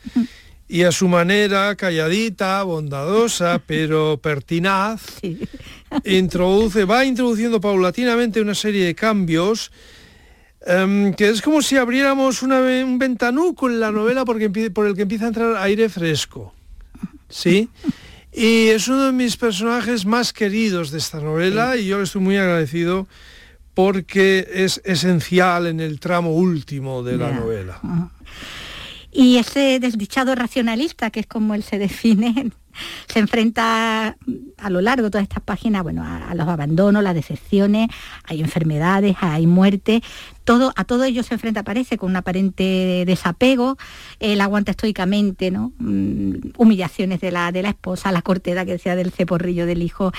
y a su manera, calladita, bondadosa, pero pertinaz, introduce, va introduciendo paulatinamente una serie de cambios em, que es como si abriéramos un ventanuco en la novela porque, por el que empieza a entrar aire fresco. ¿Sí? Y es uno de mis personajes más queridos de esta novela y yo estoy muy agradecido porque es esencial en el tramo último de la novela. Y ese desdichado racionalista, que es como él se define, se enfrenta a lo largo de todas estas páginas, bueno, a, los abandonos, las decepciones, hay enfermedades, hay muerte, todo, a todo ello se enfrenta, parece, con un aparente desapego, él aguanta estoicamente, ¿no? Mm, humillaciones de la, de la esposa, la cortedad que decía del ceporrillo del hijo,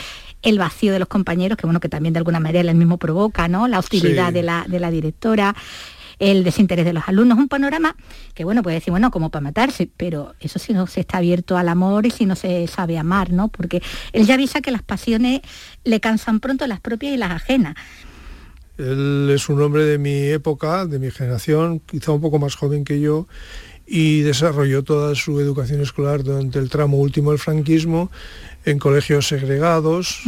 el vacío de los compañeros, que bueno, que también de alguna manera él mismo provoca, ¿no? La hostilidad de, la, de la directora el desinterés de los alumnos. Un panorama que, bueno, puede decir, bueno, como para matarse, pero eso si no se está abierto al amor y si no se sabe amar, ¿no? Porque él ya avisa que las pasiones le cansan pronto las propias y las ajenas. Él es un hombre de mi época, de mi generación, quizá un poco más joven que yo, y desarrolló toda su educación escolar durante el tramo último del franquismo en colegios segregados.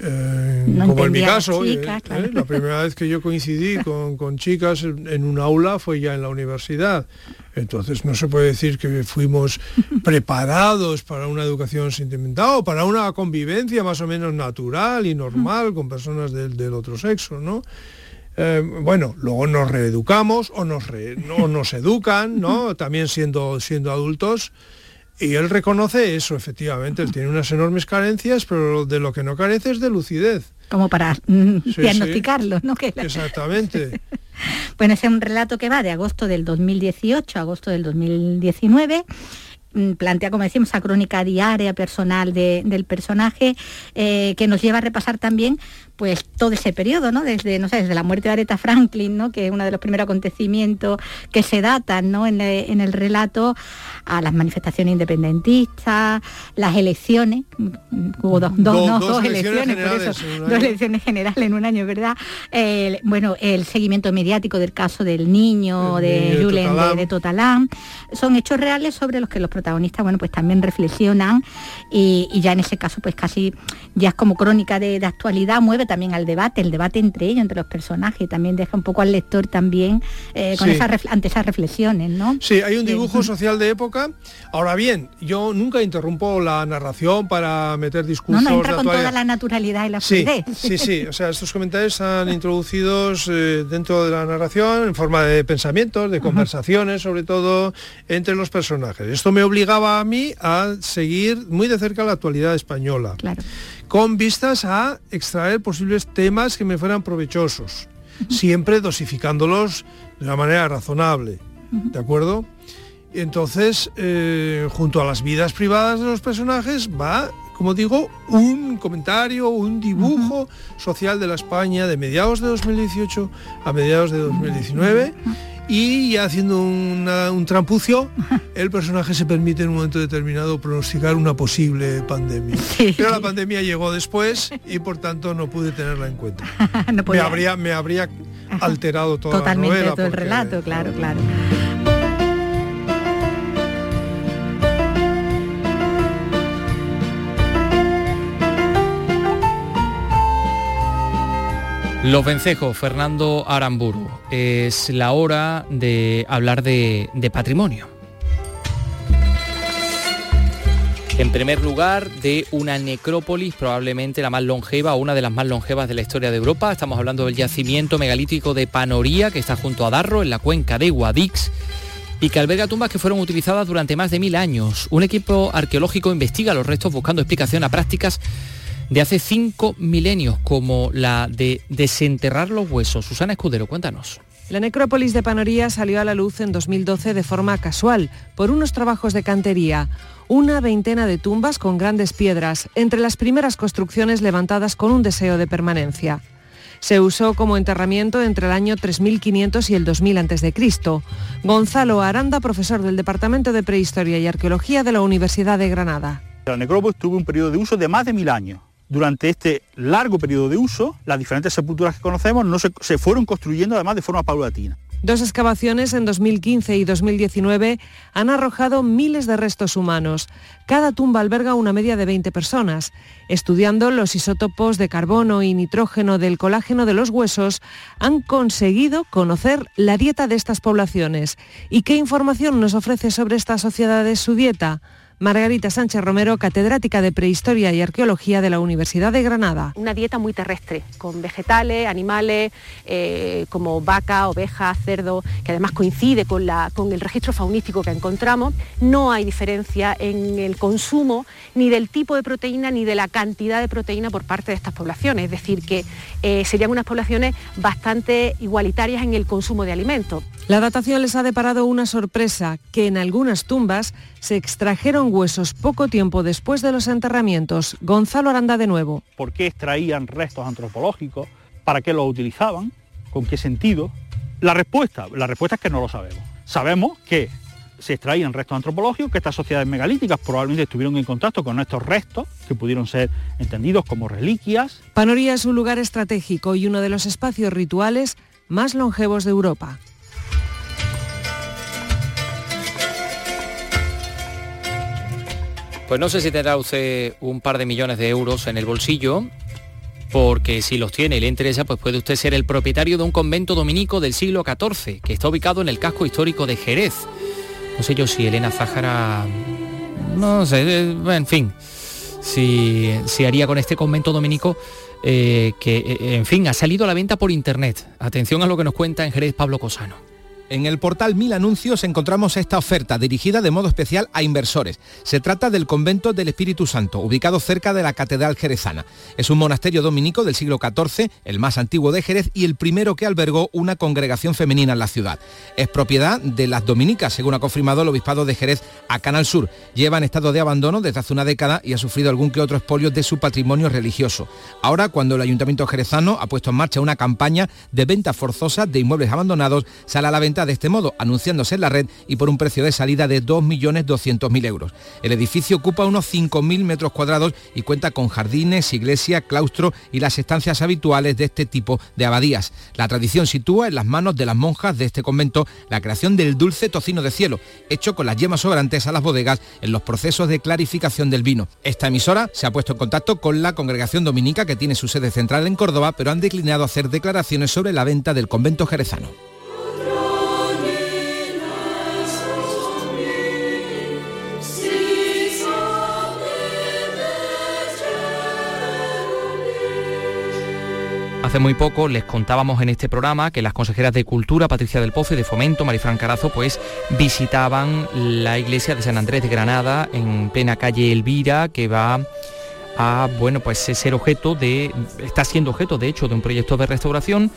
Eh, como en mi caso, eh, eh, la primera vez que yo coincidí con, chicas en, un aula fue ya en la universidad. Entonces no se puede decir que fuimos preparados para una educación sentimental o para una convivencia más o menos natural y normal con personas del, otro sexo, ¿no? bueno, luego nos reeducamos o nos, nos educan, ¿no? También siendo, siendo adultos. Y él reconoce eso, efectivamente, él tiene unas enormes carencias, pero de lo que no carece es de lucidez. Como para mm, diagnosticarlo, ¿no? Exactamente. bueno, ese es un relato que va de agosto del 2018 a agosto del 2019 mm, plantea, como decimos, esa crónica diaria personal del personaje, eh, que nos lleva a repasar también pues todo ese periodo, ¿no? Desde, no sé, desde la muerte de Aretha Franklin, ¿no? Que es uno de los primeros acontecimientos que se datan, ¿no? En, el relato a las manifestaciones independentistas, las elecciones, hubo dos, dos, elecciones, por eso, dos elecciones generales en un año, ¿verdad? bueno, el seguimiento mediático del caso del niño de Julen de, Totalán, son hechos reales sobre los que los protagonistas, bueno, pues también reflexionan y, ya en ese caso, pues casi ya es como crónica de, de actualidad, mueve también al debate, el debate entre ellos, entre los personajes, también deja un poco al lector también eh, con ante esas reflexiones, ¿no? Sí, hay un dibujo social de época. Ahora bien, yo nunca interrumpo la narración para meter discursos. No, no entra con toda la naturalidad y la fluidez. Sí, sí, o sea, estos comentarios están introducidos eh, dentro de la narración en forma de pensamientos, de conversaciones, sobre todo entre los personajes. Esto me obligaba a mí a seguir muy de cerca la actualidad española. Claro con vistas a extraer posibles temas que me fueran provechosos, siempre dosificándolos de una manera razonable, ¿de acuerdo? Entonces, eh, junto a las vidas privadas de los personajes va, como digo, un comentario, un dibujo social de la España de mediados de 2018 a mediados de 2019 y haciendo un trampucio, el personaje se permite en un momento determinado pronosticar una posible pandemia. Pero la pandemia llegó después y por tanto no pude tenerla en cuenta. me habría, me habría alterado toda Totalmente la novela. todo el relato, claro, claro. Los vencejos, Fernando Aramburu. Es la hora de hablar de, patrimonio. En primer lugar, de una necrópolis, probablemente la más longeva una de las más longevas de la historia de Europa. Estamos hablando del yacimiento megalítico de Panoría, que está junto a Darro, en la cuenca de Guadix, y que alberga tumbas que fueron utilizadas durante más de mil años. Un equipo arqueológico investiga los restos buscando explicación a prácticas de hace cinco milenios, como la de desenterrar los huesos. Susana Escudero, cuéntanos. La necrópolis de Panoría salió a la luz en 2012 de forma casual, por unos trabajos de cantería. Una veintena de tumbas con grandes piedras, entre las primeras construcciones levantadas con un deseo de permanencia. Se usó como enterramiento entre el año 3500 y el 2000 a.C. Gonzalo Aranda, profesor del Departamento de Prehistoria y Arqueología de la Universidad de Granada. La necrópolis tuvo un periodo de uso de más de mil años durante este largo periodo de uso, las diferentes sepulturas que conocemos no se, fueron construyendo además de forma paulatina. Dos excavaciones en 2015 y 2019 han arrojado miles de restos humanos. Cada tumba alberga una media de 20 personas. Estudiando los isótopos de carbono y nitrógeno del colágeno de los huesos, han conseguido conocer la dieta de estas poblaciones. ¿Y qué información nos ofrece sobre estas sociedades su dieta? Margarita Sánchez Romero, catedrática de Prehistoria y Arqueología de la Universidad de Granada. Una dieta muy terrestre, con vegetales, animales, eh, como vaca, oveja, cerdo, que además coincide con, la, con el registro faunístico que encontramos. No hay diferencia en el consumo ni del tipo de proteína ni de la cantidad de proteína por parte de estas poblaciones, es decir, que eh, serían unas poblaciones bastante igualitarias en el consumo de alimentos. La datación les ha deparado una sorpresa, que en algunas tumbas se extrajeron huesos poco tiempo después de los enterramientos. Gonzalo Aranda de nuevo. ¿Por qué extraían restos antropológicos? ¿Para qué los utilizaban? ¿Con qué sentido? La respuesta, la respuesta es que no lo sabemos. Sabemos que se extraían restos antropológicos, que estas sociedades megalíticas probablemente estuvieron en contacto con estos restos, que pudieron ser entendidos como reliquias. Panoria es un lugar estratégico y uno de los espacios rituales más longevos de Europa. Pues no sé si tendrá usted un par de millones de euros en el bolsillo, porque si los tiene y le interesa, pues puede usted ser el propietario de un convento dominico del siglo XIV, que está ubicado en el casco histórico de Jerez. No sé yo si Elena Zájara, no sé, eh, en fin, si, si haría con este convento dominico eh, que, eh, en fin, ha salido a la venta por internet. Atención a lo que nos cuenta en Jerez Pablo Cosano. En el portal Mil Anuncios encontramos esta oferta dirigida de modo especial a inversores. Se trata del convento del Espíritu Santo, ubicado cerca de la Catedral Jerezana. Es un monasterio dominico del siglo XIV, el más antiguo de Jerez y el primero que albergó una congregación femenina en la ciudad. Es propiedad de las dominicas, según ha confirmado el obispado de Jerez a Canal Sur. Lleva en estado de abandono desde hace una década y ha sufrido algún que otro expolio de su patrimonio religioso. Ahora, cuando el Ayuntamiento jerezano ha puesto en marcha una campaña de venta forzosa de inmuebles abandonados, sale la venta de este modo, anunciándose en la red y por un precio de salida de 2.200.000 euros. El edificio ocupa unos 5.000 metros cuadrados y cuenta con jardines, iglesia, claustro y las estancias habituales de este tipo de abadías. La tradición sitúa en las manos de las monjas de este convento la creación del dulce tocino de cielo, hecho con las yemas sobrantes a las bodegas en los procesos de clarificación del vino. Esta emisora se ha puesto en contacto con la congregación dominica que tiene su sede central en Córdoba, pero han declinado hacer declaraciones sobre la venta del convento jerezano. Hace muy poco les contábamos en este programa que las consejeras de Cultura, Patricia del Pozo y de Fomento, Marifran Carazo, pues visitaban la iglesia de San Andrés de Granada en plena calle Elvira, que va a, bueno, pues ser objeto de, está siendo objeto de hecho de un proyecto de restauración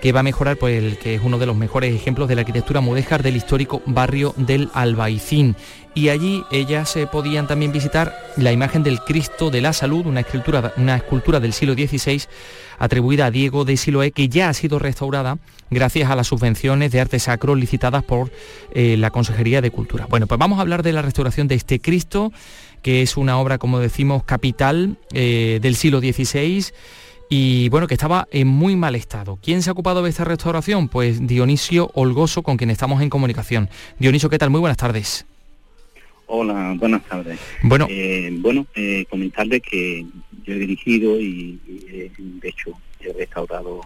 que va a mejorar, pues el que es uno de los mejores ejemplos de la arquitectura mudéjar del histórico barrio del Albaicín. Y allí ellas se podían también visitar la imagen del Cristo de la Salud, una escultura, una escultura del siglo XVI atribuida a Diego de Siloé, que ya ha sido restaurada gracias a las subvenciones de arte sacro licitadas por eh, la Consejería de Cultura. Bueno, pues vamos a hablar de la restauración de este Cristo, que es una obra, como decimos, capital eh, del siglo XVI y bueno, que estaba en muy mal estado. ¿Quién se ha ocupado de esta restauración? Pues Dionisio Olgoso, con quien estamos en comunicación. Dionisio, ¿qué tal? Muy buenas tardes. Hola, buenas tardes. Bueno, eh, bueno eh, comentarle que yo he dirigido y, eh, de hecho he restaurado,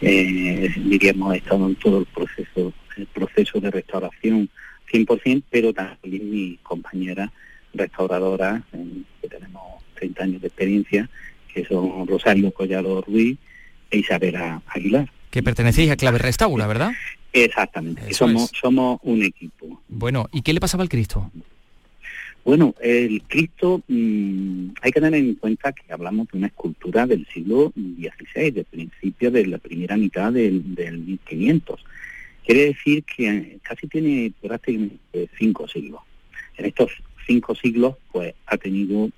eh, diríamos, he estado en todo el proceso, el proceso de restauración 100%, pero también mi compañera restauradora, que tenemos 30 años de experiencia, que son Rosario Collado Ruiz e Isabela Aguilar. Que pertenecéis a Clave Restaura, ¿verdad? Exactamente, somos, somos un equipo. Bueno, ¿y qué le pasaba al Cristo? Bueno, el Cristo mmm, hay que tener en cuenta que hablamos de una escultura del siglo XVI, de principio de la primera mitad del, del 1500. Quiere decir que casi tiene prácticamente cinco siglos. En estos cinco siglos, pues ha tenido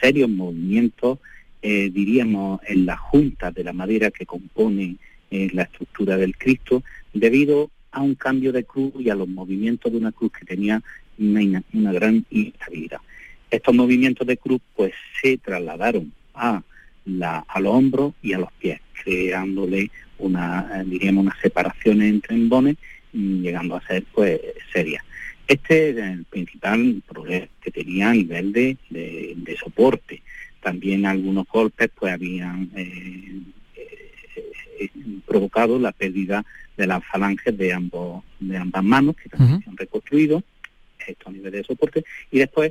serios movimientos, eh, diríamos, en la junta de la madera que compone eh, la estructura del Cristo, debido a un cambio de cruz y a los movimientos de una cruz que tenía una, una gran inestabilidad. Estos movimientos de cruz pues se trasladaron a, la, a los hombros y a los pies, creándole una, diríamos, unas separaciones entre embones, llegando a ser pues serias. Este es el principal problema que tenía a nivel de, de, de soporte. También algunos golpes pues habían eh, eh, provocado la pérdida de las falanges de ambos de ambas manos que también uh -huh. se han reconstruido esto a nivel de soporte y después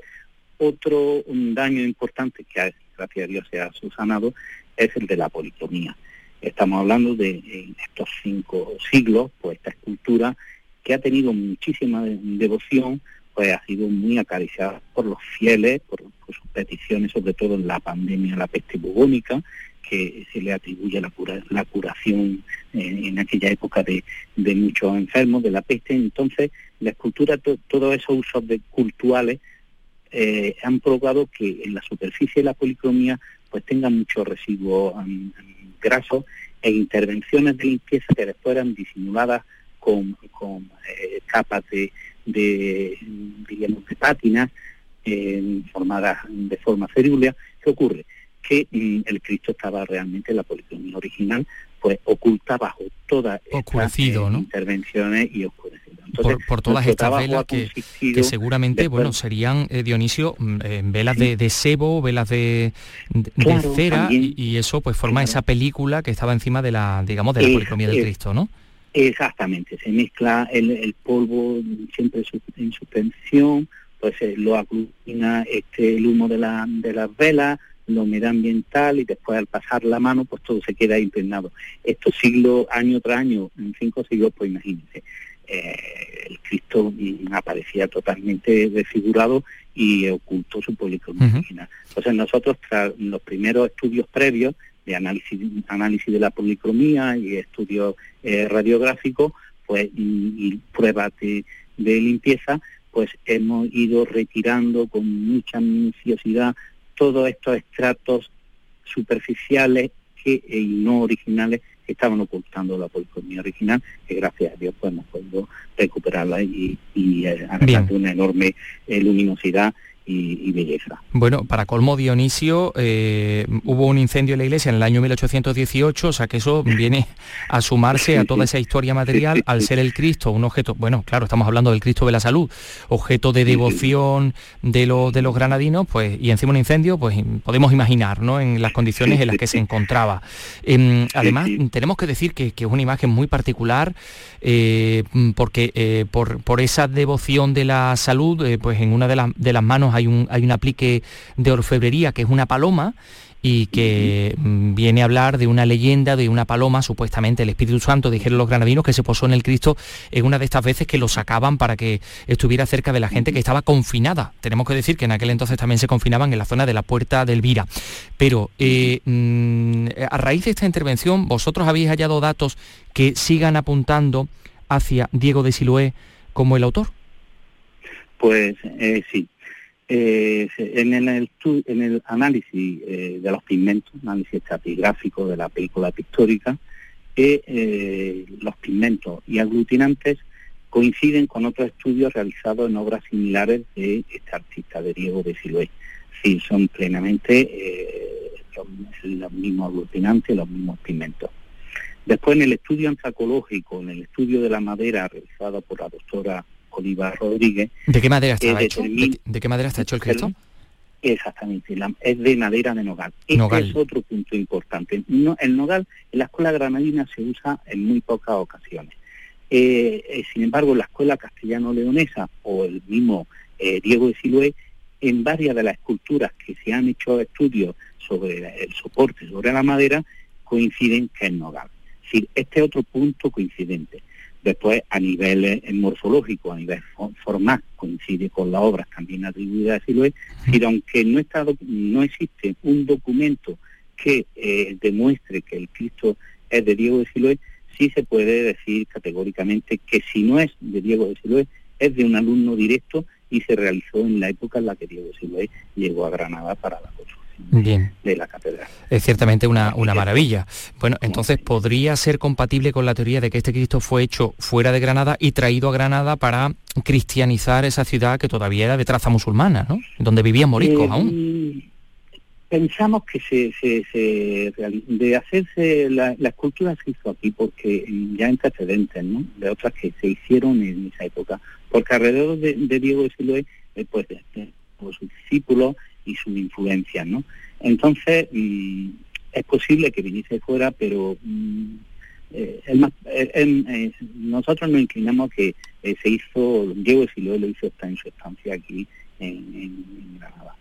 otro un daño importante que gracias a Dios se ha subsanado es el de la policromía estamos hablando de en estos cinco siglos pues esta escultura que ha tenido muchísima devoción pues ha sido muy acariciada por los fieles por, sus peticiones sobre todo en la pandemia la peste bubónica que se le atribuye la, cura, la curación eh, en aquella época de, muchos enfermos de la peste. Entonces, la escultura, to, todos esos usos de, culturales eh, han provocado que en la superficie de la policromía pues tenga muchos residuos um, grasos e intervenciones de limpieza que después eran disimuladas con, con eh, capas de, de, digamos, de pátinas eh, formadas de forma cerúlea. ¿Qué ocurre? Que mm, el Cristo estaba realmente en la policromía original, pues oculta bajo todas estas eh, intervenciones y oscurecido. Entonces, por, por todas estas velas que, seguramente después- bueno serían eh, Dionisio mm, eh, velas de, de sebo velas de, de- de Claro, cera y, y eso pues forma esa película que estaba encima de la digamos de la policromía del Cristo no Exactamente, se mezcla el, el polvo siempre su- en suspensión, pues eh, lo aglutina este, el humo de, la, de las velas, la humedad ambiental y después al pasar la mano pues todo se queda impregnado. Estos siglos, año tras año, en cinco siglos, pues imagínense, eh, el Cristo aparecía totalmente desfigurado y ocultó su policromía Ujú. original. Entonces nosotros, tras los primeros estudios previos de análisis, análisis de la policromía y estudios eh, radiográficos, pues y, y pruebas de, de limpieza, pues hemos ido retirando con mucha minuciosidad todos estos estratos superficiales que, y no originales que estaban ocultando la policromía original, que gracias a Dios pues hemos podido recuperarla y, y eh, una enorme eh, luminosidad y, y belleza. Bueno, para colmo Dionisio, eh, hubo un incendio en la iglesia en el año 1818, o sea que eso viene a sumarse a toda esa historia material al ser el Cristo, un objeto, bueno, claro, estamos hablando del Cristo de la Salud, objeto de devoción de los, de los granadinos, pues, y encima un incendio, pues podemos imaginar, ¿no?, en las condiciones en las que se encontraba. Em, además, tenemos que decir que, que es una imagen muy particular, eh, porque eh, por, por esa devoción de la salud, pues en una de, las de las manos hay un, hay un aplique de orfebrería que es una paloma y que mm, viene a hablar de una leyenda de una paloma, supuestamente el Espíritu Santo, dijeron los granadinos, que se posó en el Cristo en una de estas veces que lo sacaban para que estuviera cerca de la gente que estaba confinada. Tenemos que decir que en aquel entonces también se confinaban en la zona de la Puerta del Vira. Pero eh, mm, a raíz de esta intervención, vosotros habéis hallado datos que sigan apuntando hacia Diego de Siloé como el autor. Pues eh, sí. Eh, en, el, en el análisis eh, de los pigmentos, análisis estratigráfico de la película pictórica, eh, los pigmentos y aglutinantes coinciden con otros estudios realizados en obras similares de este artista, de Diego de Siloé. Sí, son plenamente los, los mismos aglutinantes, los mismos pigmentos. Después en el estudio antracológico, en el estudio de la madera realizado por la doctora Oliva Rodríguez, ¿De qué madera estaba hecho? ¿De, de qué madera está hecho el Cristo? Exactamente, la- es de madera de nogal. Este Nogal. es otro punto importante. No, el nogal en la escuela granadina se usa en muy pocas ocasiones. Eh, eh, sin embargo, en la escuela castellano-leonesa o el mismo eh, Diego de Siloé, en varias de las esculturas que se han hecho estudios sobre el soporte, sobre la madera, coinciden que es nogal. Es decir, este otro punto coincidente. Después, a nivel eh, morfológico, a nivel fo- formal, coincide con las obras también atribuidas a Siloé, pero aunque no, está, no existe un documento que eh, demuestre que el Cristo es de Diego de Siloé, sí se puede decir categóricamente que si no es de Diego de Siloé, es de un alumno directo y se realizó en la época en la que Diego de Siloé llegó a Granada para la construcción Bien. de la catedral. Es ciertamente una, una maravilla. Bueno, entonces podría ser compatible con la teoría de que este Cristo fue hecho fuera de Granada y traído a Granada para cristianizar esa ciudad que todavía era de traza musulmana, ¿no? Donde vivían moriscos Eh, aún. Pensamos que se, se, se de hacerse la, la escultura se hizo aquí porque ya en precedentes, ¿no? De otras que se hicieron en esa época, porque alrededor de, de Diego de Siloé, eh, pues, este, pues, sus discípulos y sus influencias, ¿no? Entonces mm, es posible que viniese fuera, pero mm, eh, el más- eh, eh, nosotros nos inclinamos que se hizo Diego Siloé lo hizo hasta en su estancia aquí en, Granada.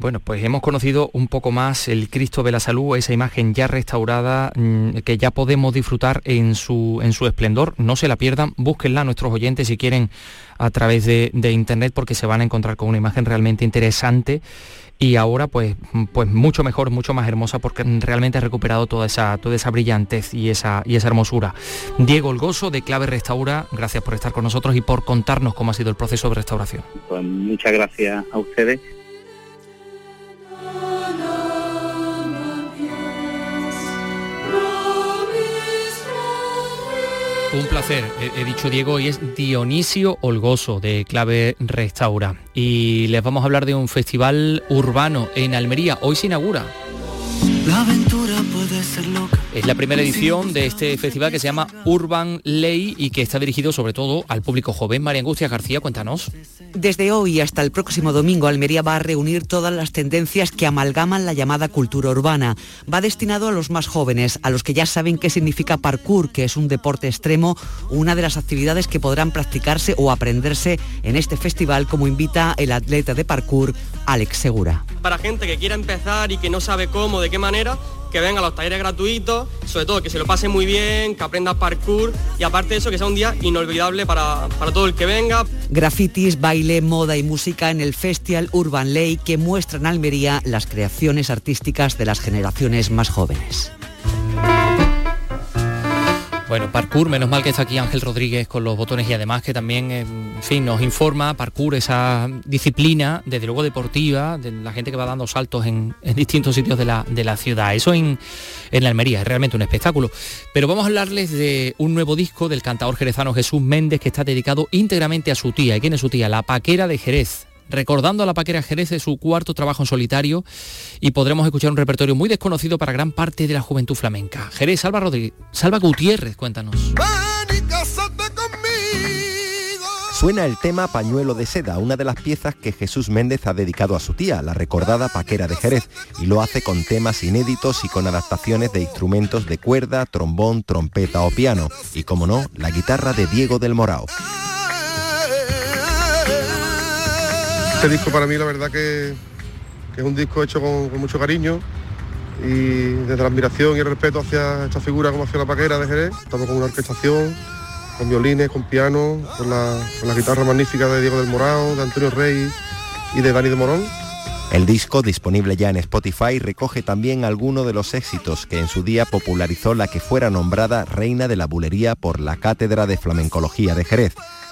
Bueno, pues hemos conocido un poco más el Cristo de la Salud, esa imagen ya restaurada mm, que ya podemos disfrutar en su, en su esplendor. No se la pierdan, búsquenla nuestros oyentes si quieren a través de, de internet porque se van a encontrar con una imagen realmente interesante y ahora pues, mm, pues mucho mejor, mucho más hermosa porque realmente ha recuperado toda esa, toda esa brillantez y esa, y esa hermosura. Diego Olgoso de Clave Restaura, gracias por estar con nosotros y por contarnos cómo ha sido el proceso de restauración. Pues muchas gracias a ustedes. Un placer, he, dicho Diego, y es Dionisio Olgoso de Clave Restaura. Y les vamos a hablar de un festival urbano en Almería. Hoy se inaugura. Es la primera edición de este festival que se llama Urban Ley y que está dirigido sobre todo al público joven. María Angustia García, cuéntanos. Desde hoy hasta el próximo domingo, Almería va a reunir todas las tendencias que amalgaman la llamada cultura urbana. Va destinado a los más jóvenes, a los que ya saben qué significa parkour, que es un deporte extremo, una de las actividades que podrán practicarse o aprenderse en este festival, como invita el atleta de parkour, Alex Segura. Para gente que quiera empezar y que no sabe cómo, de qué manera, que venga a los talleres gratuitos, sobre todo que se lo pase muy bien, que aprenda parkour y aparte de eso que sea un día inolvidable para, para todo el que venga. Grafitis, baile, moda y música en el Festival Urban Ley que muestra en Almería las creaciones artísticas de las generaciones más jóvenes. Bueno, parkour, menos mal que está aquí Ángel Rodríguez con los botones y además que también, eh, en fin, nos informa parkour, esa disciplina, desde luego deportiva, de la gente que va dando saltos en, distintos sitios de la, de la ciudad. Eso en, en Almería, es realmente un espectáculo. Pero vamos a hablarles de un nuevo disco del cantador jerezano Jesús Méndez que está dedicado íntegramente a su tía. ¿Y quién es su tía? La Paquera de Jerez recordando a la Paquera Jerez de su cuarto trabajo en solitario y podremos escuchar un repertorio muy desconocido para gran parte de la juventud flamenca. Jerez, Salva Rodríguez, Salva Gutiérrez, cuéntanos. Suena el tema Pañuelo de Seda, una de las piezas que Jesús Méndez ha dedicado a su tía, la recordada Paquera de Jerez, y lo hace con temas inéditos y con adaptaciones de instrumentos de cuerda, trombón, trompeta o piano, y como no, la guitarra de Diego del Morao. Este disco para mí la verdad que, es un disco hecho con, mucho cariño y desde la admiración y el respeto hacia esta figura como hacia la paquera de Jerez. Estamos con una orquestación, con violines, con piano, con la, con la guitarra magnífica de Diego del Morao, de Antonio Rey y de Dani de Morón. El disco, disponible ya en Spotify, recoge también algunos de los éxitos que en su día popularizó la que fuera nombrada Reina de la Bulería por la Cátedra de Flamencología de Jerez,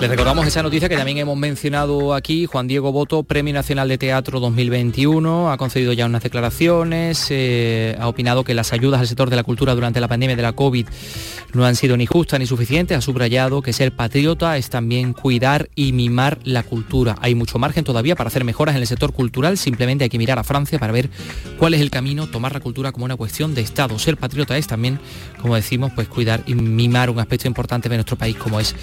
Les recordamos esa noticia que también hemos mencionado aquí. Juan Diego Boto, Premio Nacional de Teatro 2021, ha concedido ya unas declaraciones, eh, ha opinado que las ayudas al sector de la cultura durante la pandemia de la COVID no han sido ni justas ni suficientes. Ha subrayado que ser patriota es también cuidar y mimar la cultura. Hay mucho margen todavía para hacer mejoras en el sector cultural. Simplemente hay que mirar a Francia para ver cuál es el camino, tomar la cultura como una cuestión de Estado. Ser patriota es también, como decimos, pues cuidar y mimar un aspecto importante de nuestro país como es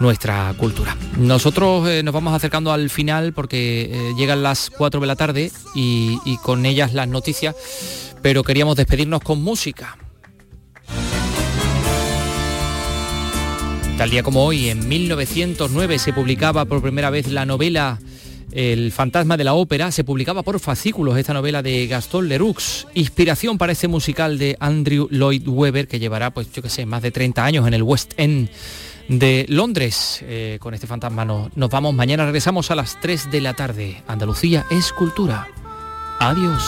nuestra cultura. Nosotros eh, nos vamos acercando al final porque eh, llegan las 4 de la tarde y, con ellas las noticias, pero queríamos despedirnos con música. Tal día como hoy, en 1909, se publicaba por primera vez la novela El fantasma de la ópera. Se publicaba por fascículos esta novela de Gastón Leroux. Inspiración para este musical de Andrew Lloyd Webber, que llevará, pues yo que sé, más de 30 años en el West End de Londres. Eh, con este fantasma no- nos vamos. Mañana regresamos a las 3 de la tarde. Andalucía es cultura. Adiós.